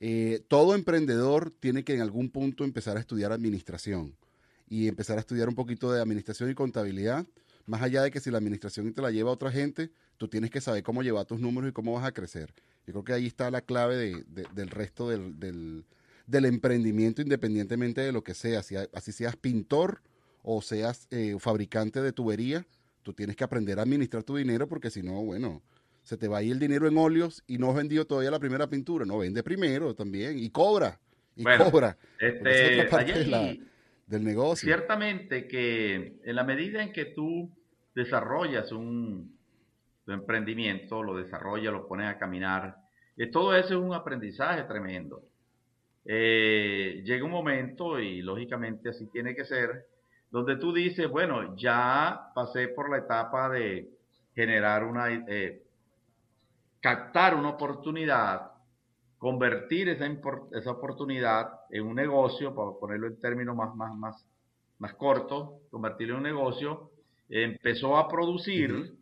Eh, todo emprendedor tiene que en algún punto empezar a estudiar administración y empezar a estudiar un poquito de administración y contabilidad. Más allá de que si la administración te la lleva otra gente, tú tienes que saber cómo llevar tus números y cómo vas a crecer. Yo creo que ahí está la clave del resto del, del, emprendimiento, independientemente de lo que sea. Si, así seas pintor o seas eh, fabricante de tubería, tú tienes que aprender a administrar tu dinero porque si no, bueno, se te va a ir el dinero en óleos y no has vendido todavía la primera pintura. No, vende primero también y cobra. Y cobra. Este, del negocio. Ciertamente que en la medida en que tú desarrollas un emprendimiento, lo desarrollas, lo pones a caminar, eh, todo eso es un aprendizaje tremendo. Eh, llega un momento, y lógicamente así tiene que ser, donde tú dices, bueno, ya pasé por la etapa de generar una, eh, captar una oportunidad, convertir esa, esa oportunidad en un negocio, para ponerlo en términos más, más, más, más cortos, convertirlo en un negocio, empezó a producir,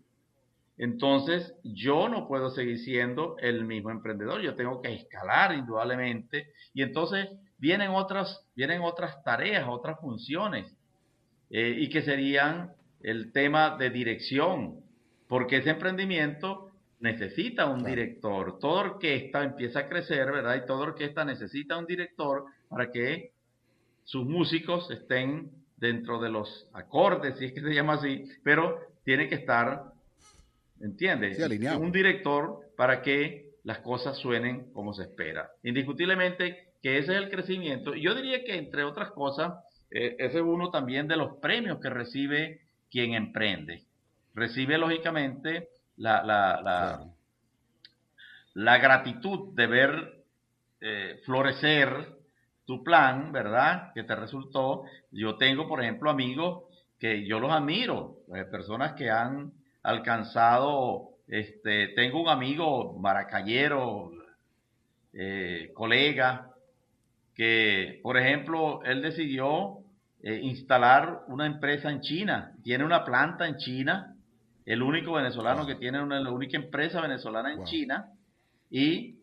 entonces yo no puedo seguir siendo el mismo emprendedor, yo tengo que escalar indudablemente, y entonces vienen otras, vienen otras tareas, otras funciones eh, y que serían el tema de dirección, porque ese emprendimiento necesita un director. Toda orquesta empieza a crecer, ¿verdad? Y toda orquesta necesita un director para que sus músicos estén dentro de los acordes, si es que se llama así, pero tiene que estar, ¿entiendes? un director para que las cosas suenen como se espera. Indiscutiblemente que ese es el crecimiento. Yo diría que, entre otras cosas, eh, ese es uno también de los premios que recibe quien emprende. Recibe, lógicamente, la, la, la, gratitud de ver eh, florecer tu plan, ¿verdad? Que te resultó. Yo tengo, por ejemplo, amigos que yo los admiro, eh, personas que han alcanzado, este, tengo un amigo maracayero, eh, colega, que, por ejemplo, él decidió eh, instalar una empresa en China, tiene una planta en China, el único venezolano que tiene una, la única empresa venezolana en China, y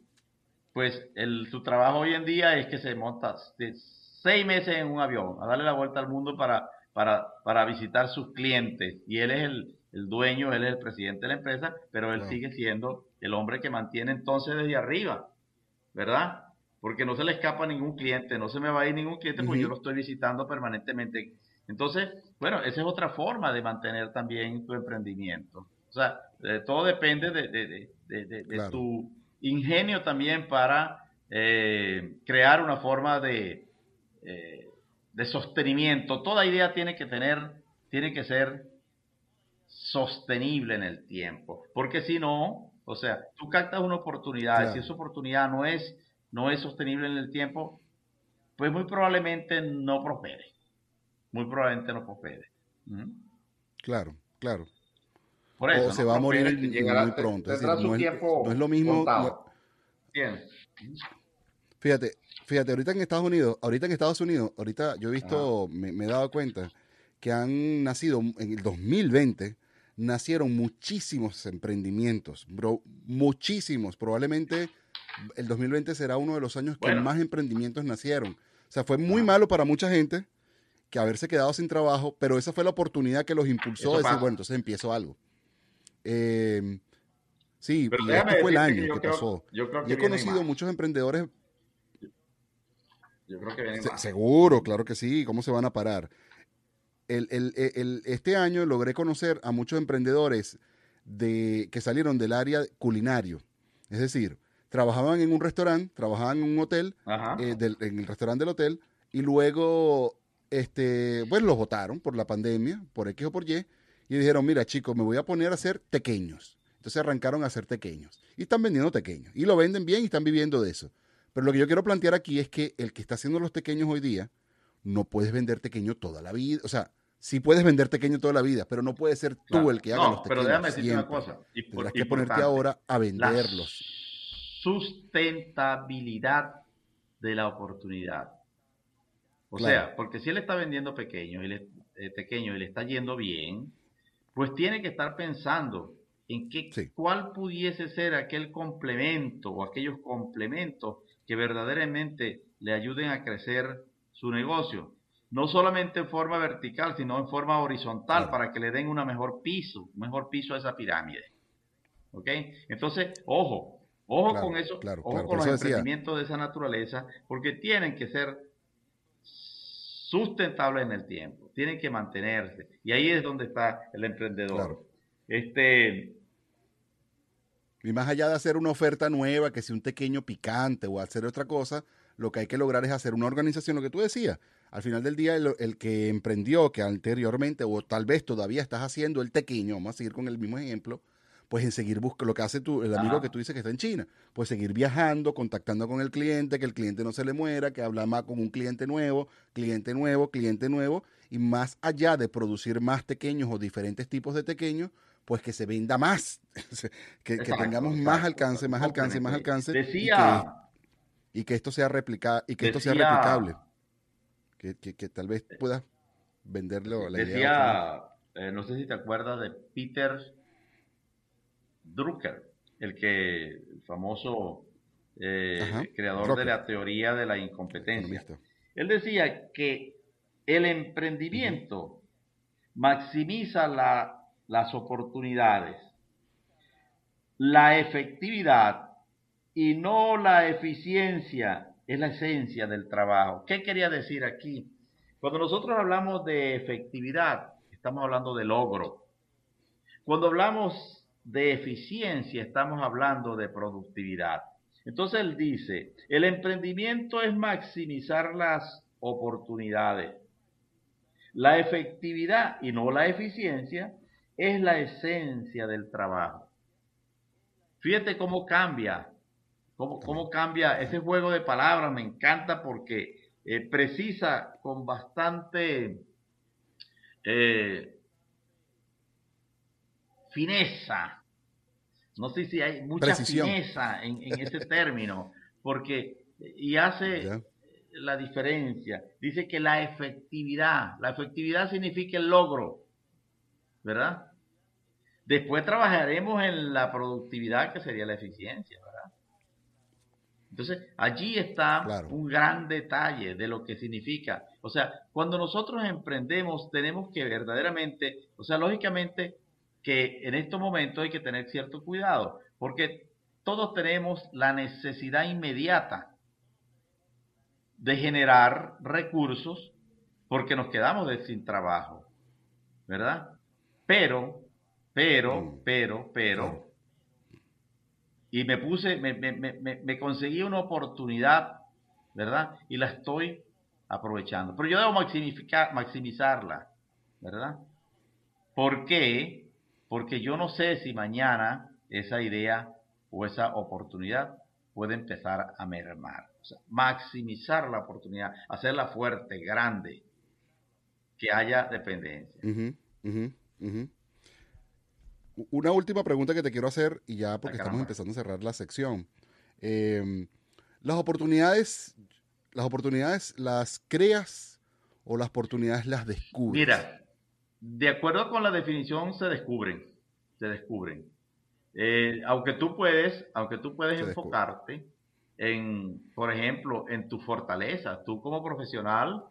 pues el, su trabajo hoy en día es que se monta seis meses en un avión a darle la vuelta al mundo para, para, para visitar sus clientes, y él es el, el dueño, él es el presidente de la empresa, pero él sigue siendo el hombre que mantiene entonces desde arriba, ¿verdad? Porque no se le escapa ningún cliente, no se me va a ir ningún cliente porque yo lo estoy visitando permanentemente. Entonces, bueno, esa es otra forma de mantener también tu emprendimiento. O sea, todo depende de, tu ingenio también para eh, crear una forma de, eh, de sostenimiento. Toda idea tiene que tener, tiene que ser sostenible en el tiempo. Porque si no, o sea, tú captas una oportunidad, si esa oportunidad no es, no es sostenible en el tiempo, pues muy probablemente no prospere. Muy probablemente no prospere. Claro, claro. Por eso, o se va a morir muy pronto. Es no, es, lo mismo. fíjate, fíjate, ahorita en Estados Unidos, ahorita en Estados Unidos, ahorita yo he visto, me, me, he dado cuenta que han nacido en el 2020 nacieron muchísimos emprendimientos, bro, muchísimos. Probablemente el 2020 será uno de los años que más emprendimientos nacieron. O sea, fue muy malo para mucha gente que haberse quedado sin trabajo, pero esa fue la oportunidad que los impulsó a decir, bueno, entonces empiezo algo. Em, sí, y este fue el año que, pasó. Yo y he conocido muchos emprendedores. Yo creo que Seguro, claro que sí. ¿Cómo se van a parar? el, este año logré conocer a muchos emprendedores de, que salieron del área culinario. Es decir, trabajaban en un restaurante, trabajaban en un hotel, eh, en el restaurante del hotel, y luego, este, pues los votaron por la pandemia, por X o por Y, y dijeron, mira chicos, me voy a poner a hacer pequeños. Entonces arrancaron a hacer pequeños. Y están vendiendo pequeños. Y lo venden bien y están viviendo de eso. Pero lo que yo quiero plantear aquí es que el que está haciendo los pequeños hoy día, no puedes vender pequeño toda la vida. O sea, sí puedes vender pequeño toda la vida, pero no puedes ser tú el que haga los pequeños. Pero déjame decirte una cosa. Y Tendrás que ponerte ahora a venderlos. sustentabilidad de la oportunidad. O sea, porque si él está vendiendo pequeño y le, eh, pequeño y le está yendo bien, pues tiene que estar pensando en qué, cuál pudiese ser aquel complemento o aquellos complementos que verdaderamente le ayuden a crecer su negocio no solamente en forma vertical, sino en forma horizontal para que le den una mejor piso, un mejor piso a esa pirámide. ¿Ok? Entonces, ojo, ojo con eso, ojo con los emprendimientos de esa naturaleza, porque tienen que ser sustentables en el tiempo, tienen que mantenerse. Y ahí es donde está el emprendedor. Este, y más allá de hacer una oferta nueva, que sea un pequeño picante o hacer otra cosa, lo que hay que lograr es hacer una organización, lo que tú decías, al final del día el, que emprendió, que anteriormente o tal vez todavía estás haciendo el tequeño, vamos a seguir con el mismo ejemplo, pues en seguir buscando lo que hace tu, el amigo que tú dices que está en China, pues seguir viajando, contactando con el cliente, que el cliente no se le muera, que habla más con un cliente nuevo, cliente nuevo, cliente nuevo, y más allá de producir más pequeños o diferentes tipos de pequeños, pues que se venda más, que, tengamos más alcance, más alcance, más alcance. Decía, y, que, esto sea replica, y que esto sea replicable. Que, tal vez pueda venderlo la Decía, eh, no sé si te acuerdas de Peter Drucker, el que el famoso eh, creador de la teoría de la incompetencia. Él decía que el emprendimiento maximiza las oportunidades, la efectividad y no la eficiencia es la esencia del trabajo. ¿Qué quería decir aquí? Cuando nosotros hablamos de efectividad, estamos hablando de logro. Cuando hablamos de eficiencia, estamos hablando de productividad. Entonces él dice, el emprendimiento es maximizar las oportunidades, La efectividad y no la eficiencia es la esencia del trabajo. Fíjate cómo cambia, cómo, cómo cambia ese juego de palabras, me encanta porque eh, precisa con bastante eh, fineza. No sé si hay mucha fineza en, ese término, porque y hace la diferencia. Dice que la efectividad, la efectividad significa el logro, ¿verdad? Después trabajaremos en la productividad, que sería la eficiencia, ¿verdad? Entonces, allí está un gran detalle de lo que significa. O sea, cuando nosotros emprendemos, tenemos que verdaderamente, o sea, lógicamente que en estos momentos hay que tener cierto cuidado, porque todos tenemos la necesidad inmediata de generar recursos porque nos quedamos sin trabajo, ¿verdad? Pero, pero, mm. pero, pero, y me puse, me, me, me, me, conseguí una oportunidad, ¿verdad? Y la estoy aprovechando. Pero yo debo maximizarla, ¿verdad? ¿Por qué? Porque yo no sé si mañana esa idea o esa oportunidad puede empezar a mermar. O sea, maximizar la oportunidad, hacerla fuerte, grande, que haya dependencia. Una última pregunta que te quiero hacer, y ya porque ah, estamos empezando a cerrar la sección. Em, las oportunidades, las oportunidades las creas o las oportunidades las descubres. Mira, de acuerdo con la definición se descubren, se descubren. Eh, aunque tú puedes, aunque tú puedes enfocarte en, por ejemplo, en tu fortaleza, tú como profesional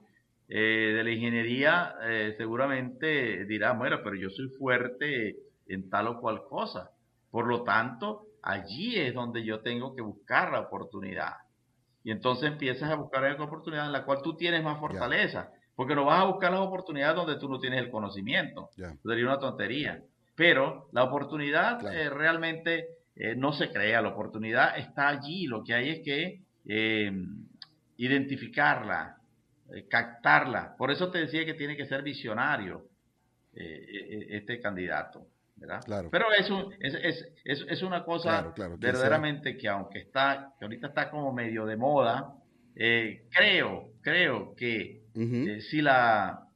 eh, de la ingeniería eh, seguramente dirás, bueno, pero yo soy fuerte en tal o cual cosa. Por lo tanto, allí es donde yo tengo que buscar la oportunidad. Y entonces empiezas a buscar esa oportunidad en la cual tú tienes más fortaleza. Porque no vas a buscar las oportunidades donde tú no tienes el conocimiento. Sería una tontería. Pero la oportunidad eh, realmente eh, no se crea, la oportunidad está allí. Lo que hay es que eh, identificarla, captarla. Por eso te decía que tiene que ser visionario este candidato. Pero es, es, es, es, una cosa verdaderamente que aunque está, que ahorita está como medio de moda, eh, creo, creo que eh, si la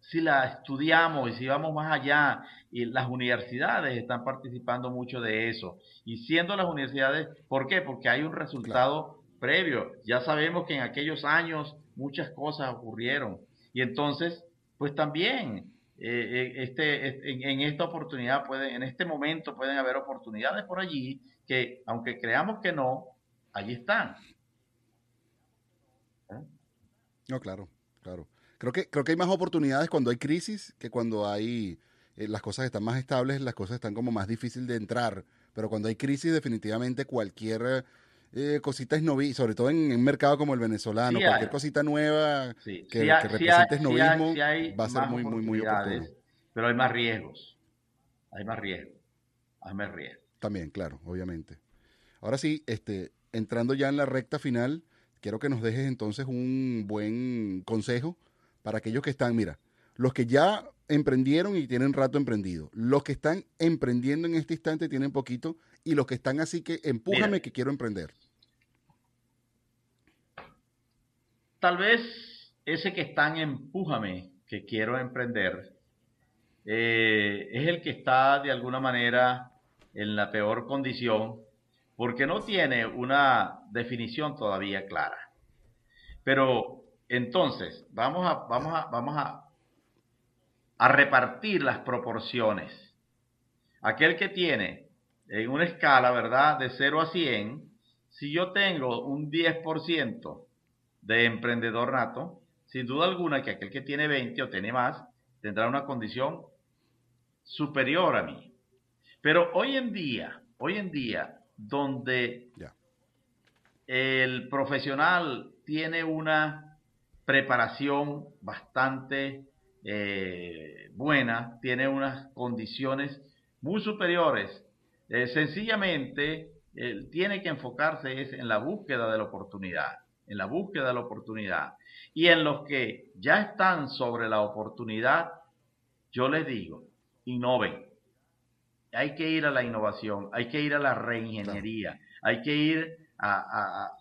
si la estudiamos y si vamos más allá, y las universidades están participando mucho de eso. Y siendo las universidades, ¿por qué? Porque hay un resultado previo. Ya sabemos que en aquellos años muchas cosas ocurrieron. Y entonces, pues también eh, eh, este, en, esta oportunidad, puede, en este momento pueden haber oportunidades por allí que, aunque creamos que no, allí están. No, claro, claro. Creo que, creo que hay más oportunidades cuando hay crisis que cuando hay las cosas están más estables, las cosas están como más difícil de entrar. Pero cuando hay crisis, definitivamente cualquier eh, cositas novi, sobre todo en un mercado como el venezolano, cualquier cosita nueva que, represente esnovismo va a ser muy, muy, muy oportuno. Pero hay más riesgos. Hay más riesgos. Hay más riesgos. También, claro, obviamente. Ahora sí, este, entrando ya en la recta final, quiero que nos dejes entonces un buen consejo para aquellos que están, mira, los que ya emprendieron y tienen rato emprendido, los que están emprendiendo en este instante tienen poquito y los que están así que empújame que quiero emprender. Tal vez ese que está en empújame que quiero emprender eh, es el que está de alguna manera en la peor condición porque no tiene una definición todavía clara. Pero entonces, vamos a, repartir las proporciones. Aquel que tiene en una escala, ¿verdad? De 0 a 100, si yo tengo un 10% de emprendedor nato, sin duda alguna que aquel que tiene 20 o tiene más, tendrá una condición superior a mí. Pero hoy en día, hoy en día, donde el profesional tiene una preparación bastante eh, buena, tiene unas condiciones muy superiores eh, sencillamente, tiene que enfocarse en la búsqueda de la oportunidad, en la búsqueda de la oportunidad. Y en los que ya están sobre la oportunidad, yo les digo, innoven. Hay que ir a la innovación, hay que ir a la reingeniería, hay que ir a,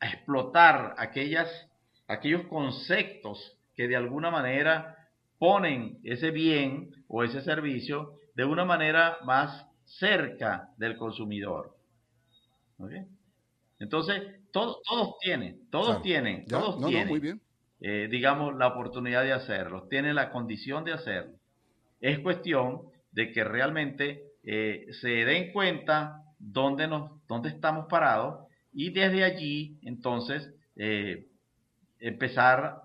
explotar aquellas, aquellos conceptos que de alguna manera ponen ese bien o ese servicio de una manera más cerca del consumidor. Entonces, todos tienen, todos tienen, todos tienen, eh, digamos, la oportunidad de hacerlo, tienen la condición de hacerlo. Es cuestión de que realmente eh, se den cuenta dónde, nos, dónde estamos parados y desde allí, entonces, eh, empezar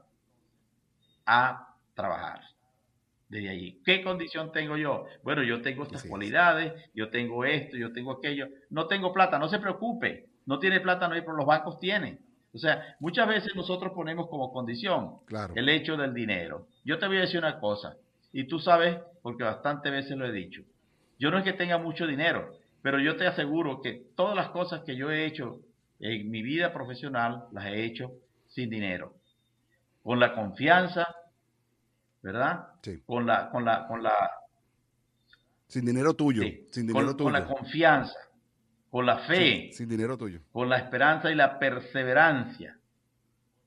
a trabajar desde allí. ¿Qué condición tengo yo? Bueno, yo tengo estas cualidades, yo tengo esto, yo tengo aquello. No tengo plata, no se preocupe. No tiene plata, no hay, pero los bancos tienen. O sea, muchas veces nosotros ponemos como condición el hecho del dinero. Yo te voy a decir una cosa, y tú sabes, porque bastante veces lo he dicho. Yo no es que tenga mucho dinero, pero yo te aseguro que todas las cosas que yo he hecho en mi vida profesional las he hecho sin dinero. Con la confianza, ¿verdad? Sí. Con la, con la, con la. Sin dinero tuyo. Sin dinero tuyo. Con la confianza con la fe, sin dinero tuyo, con la esperanza y la perseverancia.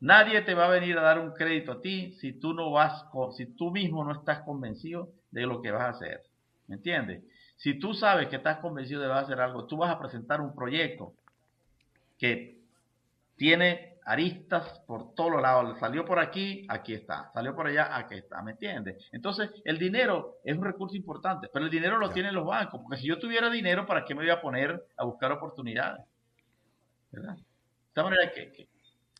Nadie te va a venir a dar un crédito a ti si tú no vas, si tú mismo no estás convencido de lo que vas a hacer. ¿Me entiendes? Si tú sabes que estás convencido de que vas a hacer algo, tú vas a presentar un proyecto que tiene aristas por todos lados. Salió por aquí, aquí está. Salió por allá, aquí está. ¿Me entiendes? Entonces, el dinero es un recurso importante, pero el dinero lo tienen los bancos. Porque si yo tuviera dinero, ¿para qué me voy a poner a buscar oportunidades? ¿Verdad? De esta manera que.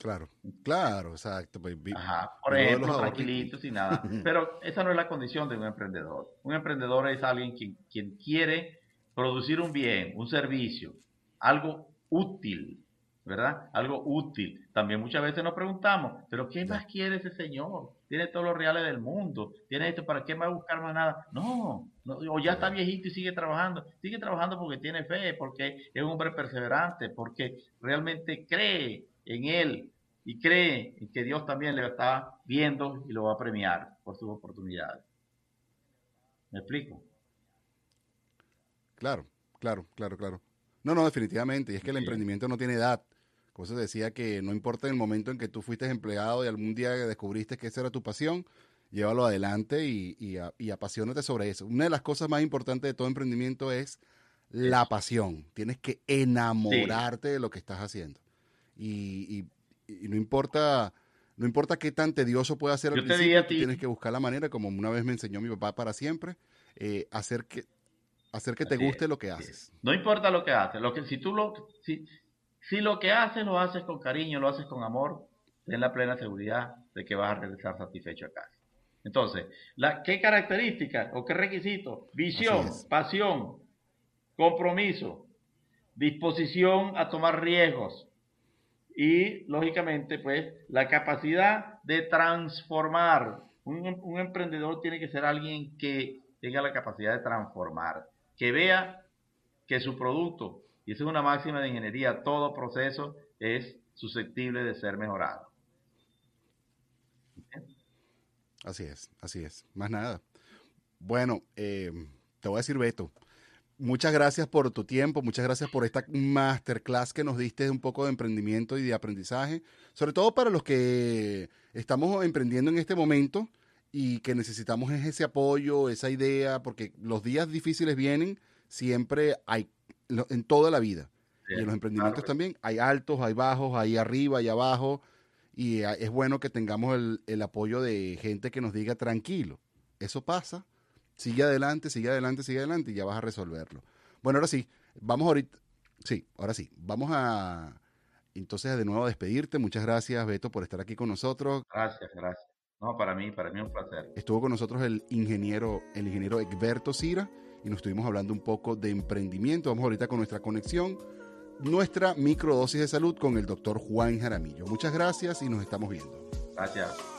Claro, claro, exacto. Pues, Ajá, por ejemplo, tranquilito, sin nada. Pero esa no es la condición de un emprendedor. Un emprendedor es alguien quien, quien quiere producir un bien, un servicio, algo útil, ¿verdad? Algo útil. También muchas veces nos preguntamos, ¿pero qué más quiere ese señor? Tiene todos los reales del mundo, tiene esto, ¿para qué a buscar más nada? No, o ya está viejito y sigue trabajando. Sigue trabajando porque tiene fe, porque es un hombre perseverante, porque realmente cree en él y cree en que Dios también le está viendo y lo va a premiar por sus oportunidades. ¿Me explico? Claro, claro, claro, claro. No, no, definitivamente. Y es que el emprendimiento no tiene edad. Como se decía que no importa el momento en que tú fuiste empleado y algún día descubriste que esa era tu pasión, llévalo adelante y, y, apasionate sobre eso. Una de las cosas más importantes de todo emprendimiento es la pasión. Tienes que enamorarte de lo que estás haciendo. Y, no importa no importa qué tan tedioso pueda ser al principio, tienes que buscar la manera, como una vez me enseñó mi papá para siempre, eh, hacer que hacer que te guste lo que haces. No importa lo que haces, lo que si tú lo si, si lo que haces lo haces con cariño, lo haces con amor, ten la plena seguridad de que vas a regresar satisfecho a casa. Entonces, la, ¿qué características o qué requisitos? Visión, pasión, compromiso, disposición a tomar riesgos y, lógicamente, pues, la capacidad de transformar. Un, emprendedor tiene que ser alguien que tenga la capacidad de transformar, que vea que su producto y esa es una máxima de ingeniería. Todo proceso es susceptible de ser mejorado. Así es, así es. Más nada. Bueno, eh, te voy a decir, Beto, muchas gracias por tu tiempo, muchas gracias por esta masterclass que nos diste de un poco de emprendimiento y de aprendizaje, sobre todo para los que estamos emprendiendo en este momento y que necesitamos ese apoyo, esa idea, porque los días difíciles vienen, siempre hay en toda la vida. y en los emprendimientos también hay altos, hay bajos, hay arriba, hay abajo. Y es bueno que tengamos el, apoyo de gente que nos diga tranquilo, eso pasa, sigue adelante, sigue adelante, sigue adelante y ya vas a resolverlo. Bueno, ahora sí, vamos ahorita, sí, ahora sí, vamos a entonces de nuevo a despedirte. Muchas gracias, Beto, por estar aquí con nosotros. Gracias, gracias. No, para mí, para mí es un placer. Estuvo con nosotros el ingeniero, el ingeniero Egberto Cira y nos estuvimos hablando un poco de emprendimiento. Vamos ahorita con nuestra conexión, nuestra microdosis de salud con el doctor Juan Jaramillo. Muchas gracias y nos estamos viendo. Gracias.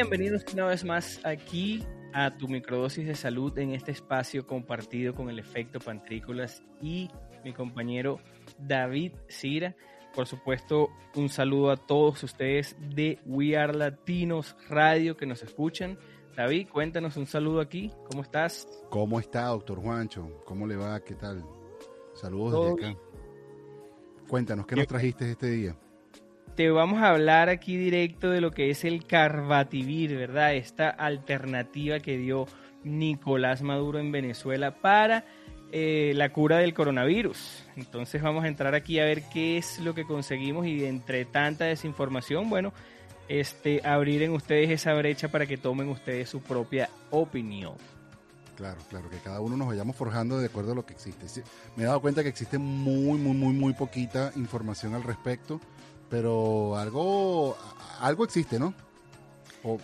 Bienvenidos una vez más aquí a tu microdosis de salud en este espacio compartido con el efecto Pantrícolas y mi compañero David Cira. Por supuesto, un saludo a todos ustedes de We Are Latinos Radio que nos escuchan. David, cuéntanos un saludo aquí. ¿Cómo estás? ¿Cómo está, doctor Juancho? ¿Cómo le va? ¿Qué tal? Saludos desde acá. Cuéntanos, ¿qué nos trajiste este día? Te vamos a hablar aquí directo de lo que es el Carbativir, ¿verdad? Esta alternativa que dio Nicolás Maduro en Venezuela para eh, la cura del coronavirus. Entonces vamos a entrar aquí a ver qué es lo que conseguimos y entre tanta desinformación, bueno, este, abrir en ustedes esa brecha para que tomen ustedes su propia opinión. Claro, claro, que cada uno nos vayamos forjando de acuerdo a lo que existe. Me he dado cuenta que existe muy, muy, muy, muy poquita información al respecto pero algo, algo existe, ¿no?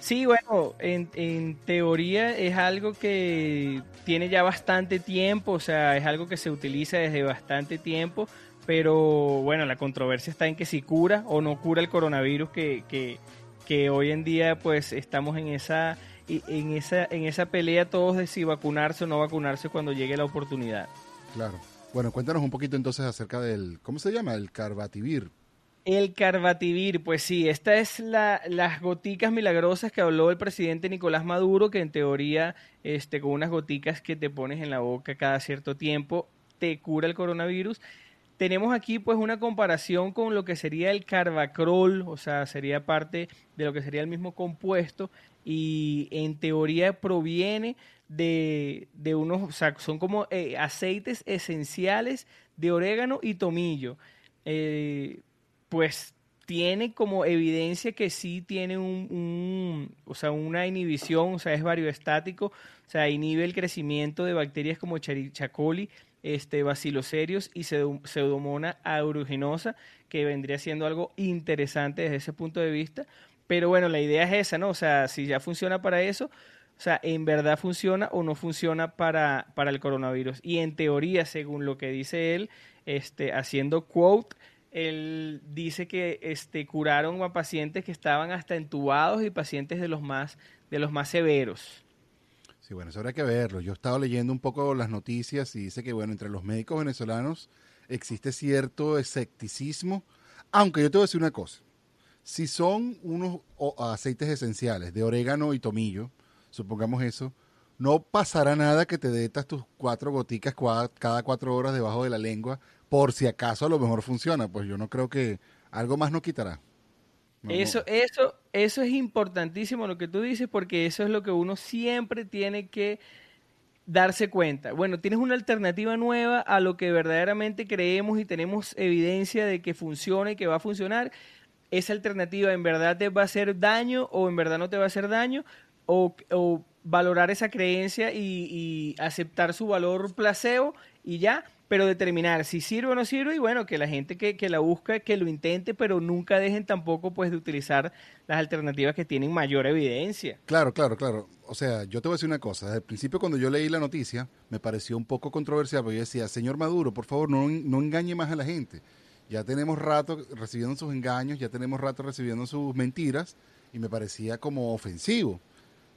Sí, bueno, en, en, teoría es algo que tiene ya bastante tiempo, o sea, es algo que se utiliza desde bastante tiempo, pero bueno, la controversia está en que si cura o no cura el coronavirus, que, que, que hoy en día pues estamos en esa, en, esa, en esa pelea todos de si vacunarse o no vacunarse cuando llegue la oportunidad. Claro. Bueno, cuéntanos un poquito entonces acerca del, ¿cómo se llama? El carbativir. El Carbativir, pues sí, esta es la, las goticas milagrosas que habló el presidente Nicolás Maduro, que en teoría, este, con unas goticas que te pones en la boca cada cierto tiempo, te cura el coronavirus. Tenemos aquí pues una comparación con lo que sería el carbacrol, o sea, sería parte de lo que sería el mismo compuesto y en teoría proviene de, de unos, o sea, son como eh, aceites esenciales de orégano y tomillo. Eh, pues tiene como evidencia que sí tiene un, o sea, una inhibición, o sea, es varioestático, o sea, inhibe el crecimiento de bacterias como Charichacoli, este, y pseudomonas aeruginosa, que vendría siendo algo interesante desde ese punto de vista. Pero bueno, la idea es esa, ¿no? O sea, si ya funciona para eso, o sea, en verdad funciona o no funciona para, para el coronavirus. Y en teoría, según lo que dice él, este, haciendo quote, él dice que este, curaron a pacientes que estaban hasta entubados y pacientes de los más, de los más severos. Sí, bueno, eso habrá que verlo. Yo he estado leyendo un poco las noticias y dice que, bueno, entre los médicos venezolanos existe cierto escepticismo, aunque yo te voy a decir una cosa. Si son unos aceites esenciales de orégano y tomillo, supongamos eso, no pasará nada que te detas tus cuatro goticas cada cuatro horas debajo de la lengua por si acaso a lo mejor funciona, pues yo no creo que algo más no quitará. eso, eso, eso es importantísimo lo que tú dices, porque eso es lo que uno siempre tiene que darse cuenta. Bueno, tienes una alternativa nueva a lo que verdaderamente creemos y tenemos evidencia de que funciona y que va a funcionar. Esa alternativa en verdad te va a hacer daño o en verdad no te va a hacer daño o valorar esa creencia y, y aceptar su valor placebo y ya pero determinar si sirve o no sirve y bueno, que la gente que, la busca, que lo intente, pero nunca dejen tampoco pues de utilizar las alternativas que tienen mayor evidencia. Claro, claro, claro. O sea, yo te voy a decir una cosa. Desde el principio cuando yo leí la noticia me pareció un poco controversial, porque yo decía, señor Maduro, por favor, no, no engañe más a la gente. Ya tenemos rato recibiendo sus engaños, ya tenemos rato recibiendo sus mentiras y me parecía como ofensivo.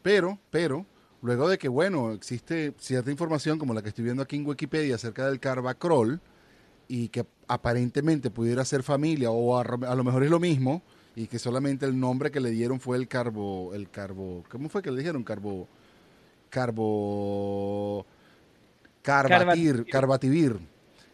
Pero, pero, Luego de que, bueno, existe cierta información como la que estoy viendo aquí en Wikipedia acerca del carbacrol y que aparentemente pudiera ser familia o a, lo mejor es lo mismo y que solamente el nombre que le dieron fue el carbo, el carbo, ¿cómo fue que le dijeron? Carbo, carbo, carbatir, carbativir.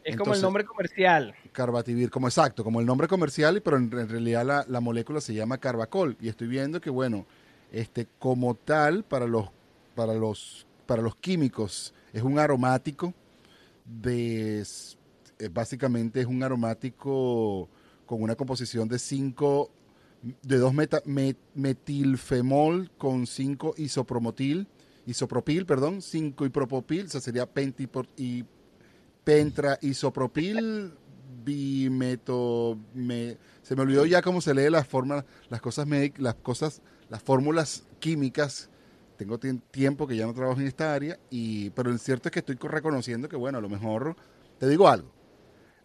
Es como el nombre comercial. Carbativir, como exacto, como el nombre comercial, pero en, realidad la, la, molécula se llama carbacol. Y estoy viendo que, bueno, este, como tal, para los para los, para los químicos es un aromático de eh, básicamente es un aromático con una composición de 5 de 2 metilfemol con 5 isopromotil isopropil, perdón, 5 ipropopil, o sea, sería pentipor y pentra isopropil bimeto se me olvidó ya cómo se lee las formas, las cosas las cosas, las fórmulas químicas tengo tiempo que ya no trabajo en esta área, y, pero el cierto es que estoy reconociendo que, bueno, a lo mejor, te digo algo.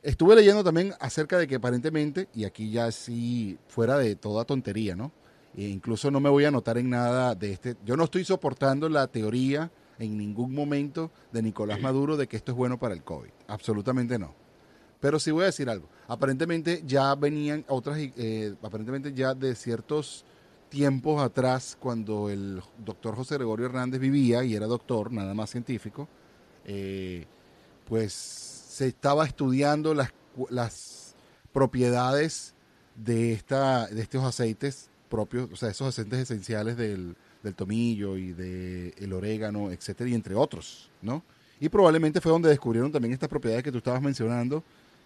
Estuve leyendo también acerca de que aparentemente, y aquí ya sí, fuera de toda tontería, ¿no? E incluso no me voy a anotar en nada de este. Yo no estoy soportando la teoría en ningún momento de Nicolás Maduro de que esto es bueno para el COVID. Absolutamente no. Pero sí voy a decir algo. Aparentemente ya venían otras, eh, aparentemente ya de ciertos tiempos atrás, cuando el doctor José Gregorio Hernández vivía y era doctor, nada más científico, eh, pues se estaba estudiando las, las propiedades de, esta, de estos aceites propios, o sea, esos aceites esenciales del, del tomillo y del el orégano, etcétera, y entre otros, ¿no? Y probablemente fue donde descubrieron también estas propiedades que tú estabas mencionando,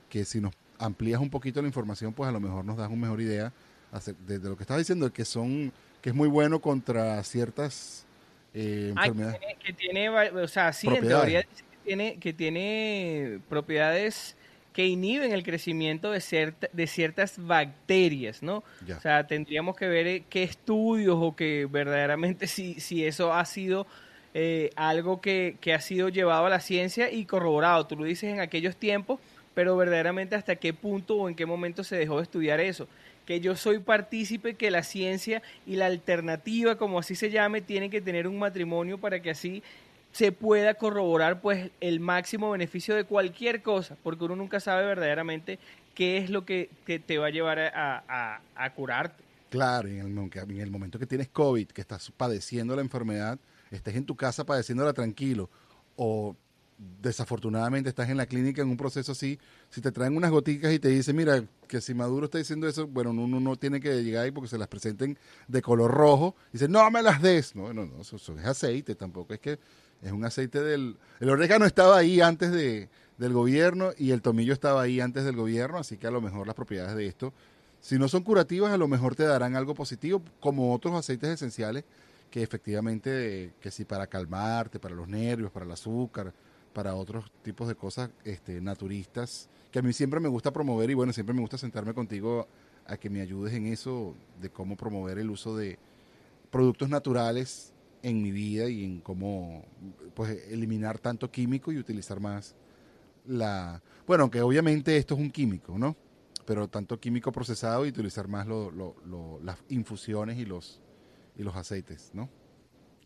que si nos amplías un poquito la información, pues a lo mejor nos das una mejor idea de, lo que estabas diciendo, que son que es muy bueno contra ciertas eh, enfermedades. que, tiene, o sea, sí, en teoría que tiene, que tiene propiedades que inhiben el crecimiento de, de ciertas bacterias, ¿no? O sea, tendríamos que ver eh, qué estudios o que verdaderamente si, si eso ha sido eh, algo que, que, ha sido llevado a la ciencia y corroborado. Tú lo dices en aquellos tiempos, pero verdaderamente hasta qué punto o en qué momento se dejó de estudiar eso. Que yo soy partícipe que la ciencia y la alternativa, como así se llame, tienen que tener un matrimonio para que así se pueda corroborar pues el máximo beneficio de cualquier cosa, porque uno nunca sabe verdaderamente qué es lo que, te va a llevar a, a, curarte. Claro, en el, en el momento que tienes COVID, que estás padeciendo la enfermedad, estés en tu casa padeciéndola tranquilo, o desafortunadamente estás en la clínica en un proceso así, si te traen unas goticas y te dicen, mira, que si Maduro está diciendo eso, bueno, uno no tiene que llegar ahí porque se las presenten de color rojo, y dice, no me las des. No, no, no, eso es aceite, tampoco es que es un aceite del... El orégano estaba ahí antes de, del gobierno y el tomillo estaba ahí antes del gobierno, así que a lo mejor las propiedades de esto, si no son curativas, a lo mejor te darán algo positivo, como otros aceites esenciales que efectivamente, que si para calmarte, para los nervios, para el azúcar, para otros tipos de cosas este, naturistas, que a mí siempre me gusta promover y bueno, siempre me gusta sentarme contigo a que me ayudes en eso, de cómo promover el uso de productos naturales en mi vida y en cómo pues eliminar tanto químico y utilizar más la bueno que obviamente esto es un químico no pero tanto químico procesado y utilizar más lo, las infusiones y los y los aceites no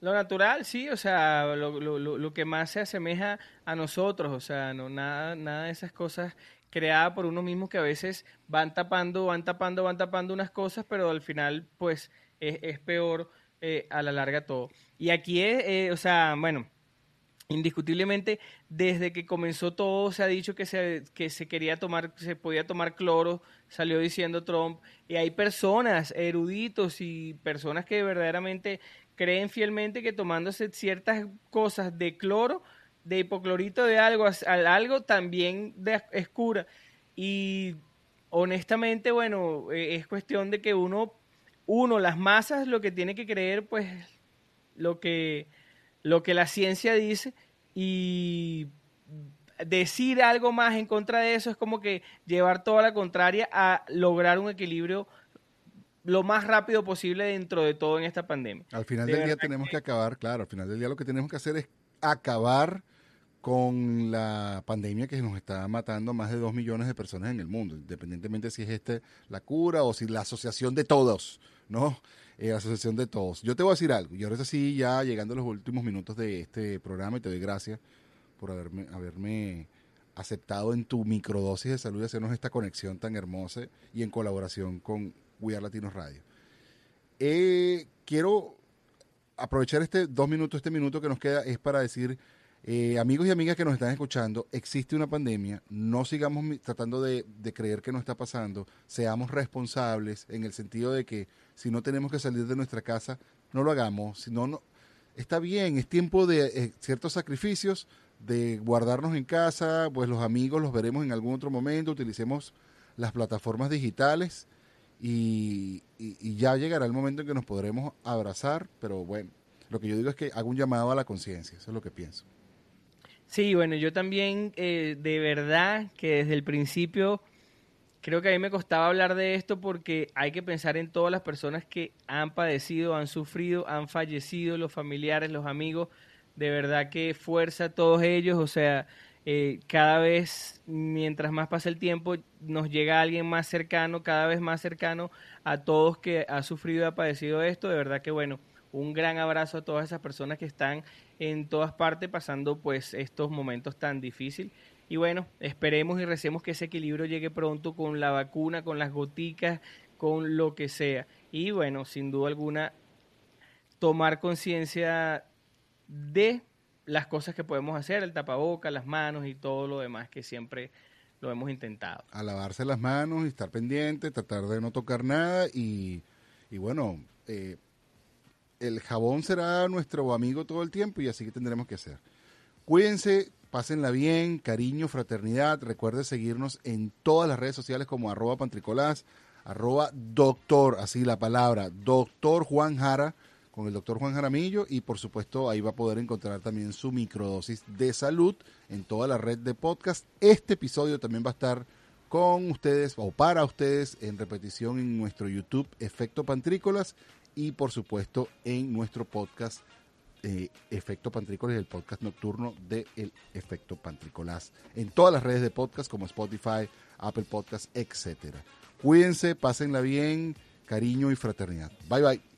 lo natural sí o sea lo, lo, que más se asemeja a nosotros o sea no nada nada de esas cosas creadas por uno mismo que a veces van tapando van tapando van tapando unas cosas pero al final pues es, es peor eh, a la larga todo. Y aquí es, eh, o sea, bueno, indiscutiblemente desde que comenzó todo se ha dicho que se, que se quería tomar, se podía tomar cloro, salió diciendo Trump, y hay personas, eruditos y personas que verdaderamente creen fielmente que tomándose ciertas cosas de cloro, de hipoclorito de algo, al algo también es cura. Y honestamente, bueno, eh, es cuestión de que uno uno, las masas lo que tiene que creer, pues, lo que, lo que la ciencia dice y decir algo más en contra de eso es como que llevar toda la contraria a lograr un equilibrio lo más rápido posible dentro de todo en esta pandemia. Al final del día tenemos que... acabar, claro, al final del día lo que tenemos que hacer es acabar con la pandemia que nos está matando a más de dos millones de personas en el mundo, independientemente si es este la cura o si la asociación de todos ¿no? Eh, asociación de todos. Yo te voy a decir algo, y ahora sí, ya llegando a los últimos minutos de este programa, y te doy gracias por haberme, haberme aceptado en tu microdosis de salud y hacernos esta conexión tan hermosa y en colaboración con We Latinos Radio. Eh, quiero aprovechar este dos minutos, este minuto que nos queda, es para decir eh, amigos y amigas que nos están escuchando, existe una pandemia, no sigamos tratando de, creer que no está pasando, seamos responsables en el sentido de que si no tenemos que salir de nuestra casa, no lo hagamos, si no, está bien, es tiempo de eh, ciertos sacrificios, de guardarnos en casa, pues los amigos los veremos en algún otro momento, utilicemos las plataformas digitales y, ya llegará el momento en que nos podremos abrazar, pero bueno, lo que yo digo es que hago un llamado a la conciencia, eso es lo que pienso. Sí, bueno, yo también eh, de verdad que desde el principio creo que a mí me costaba hablar de esto porque hay que pensar en todas las personas que han padecido, han sufrido, han fallecido, los familiares, los amigos. De verdad que fuerza a todos ellos. O sea, eh, cada vez, mientras más pasa el tiempo, nos llega alguien más cercano, cada vez más cercano a todos que ha sufrido y ha padecido esto. De verdad que bueno, un gran abrazo a todas esas personas que están en todas partes pasando pues estos momentos tan difíciles. Y bueno, esperemos y recemos que ese equilibrio llegue pronto con la vacuna, con las goticas, con lo que sea. Y bueno, sin duda alguna, tomar conciencia de las cosas que podemos hacer, el tapaboca, las manos y todo lo demás que siempre lo hemos intentado. A lavarse las manos y estar pendiente, tratar de no tocar nada y, y bueno, eh, el jabón será nuestro amigo todo el tiempo y así que tendremos que hacer. Cuídense, pásenla bien, cariño, fraternidad. Recuerde seguirnos en todas las redes sociales como arroba pantricolás, arroba doctor, así la palabra, doctor Juan Jara con el doctor Juan Jaramillo y por supuesto ahí va a poder encontrar también su microdosis de salud en toda la red de podcast. Este episodio también va a estar con ustedes o para ustedes en repetición en nuestro YouTube Efecto Pantrícolas y por supuesto en nuestro podcast eh, Efecto Pantrícolas, el podcast nocturno de El Efecto Pantrícolas en todas las redes de podcast como Spotify, Apple Podcast, etcétera. Cuídense, pásenla bien, cariño y fraternidad. Bye bye.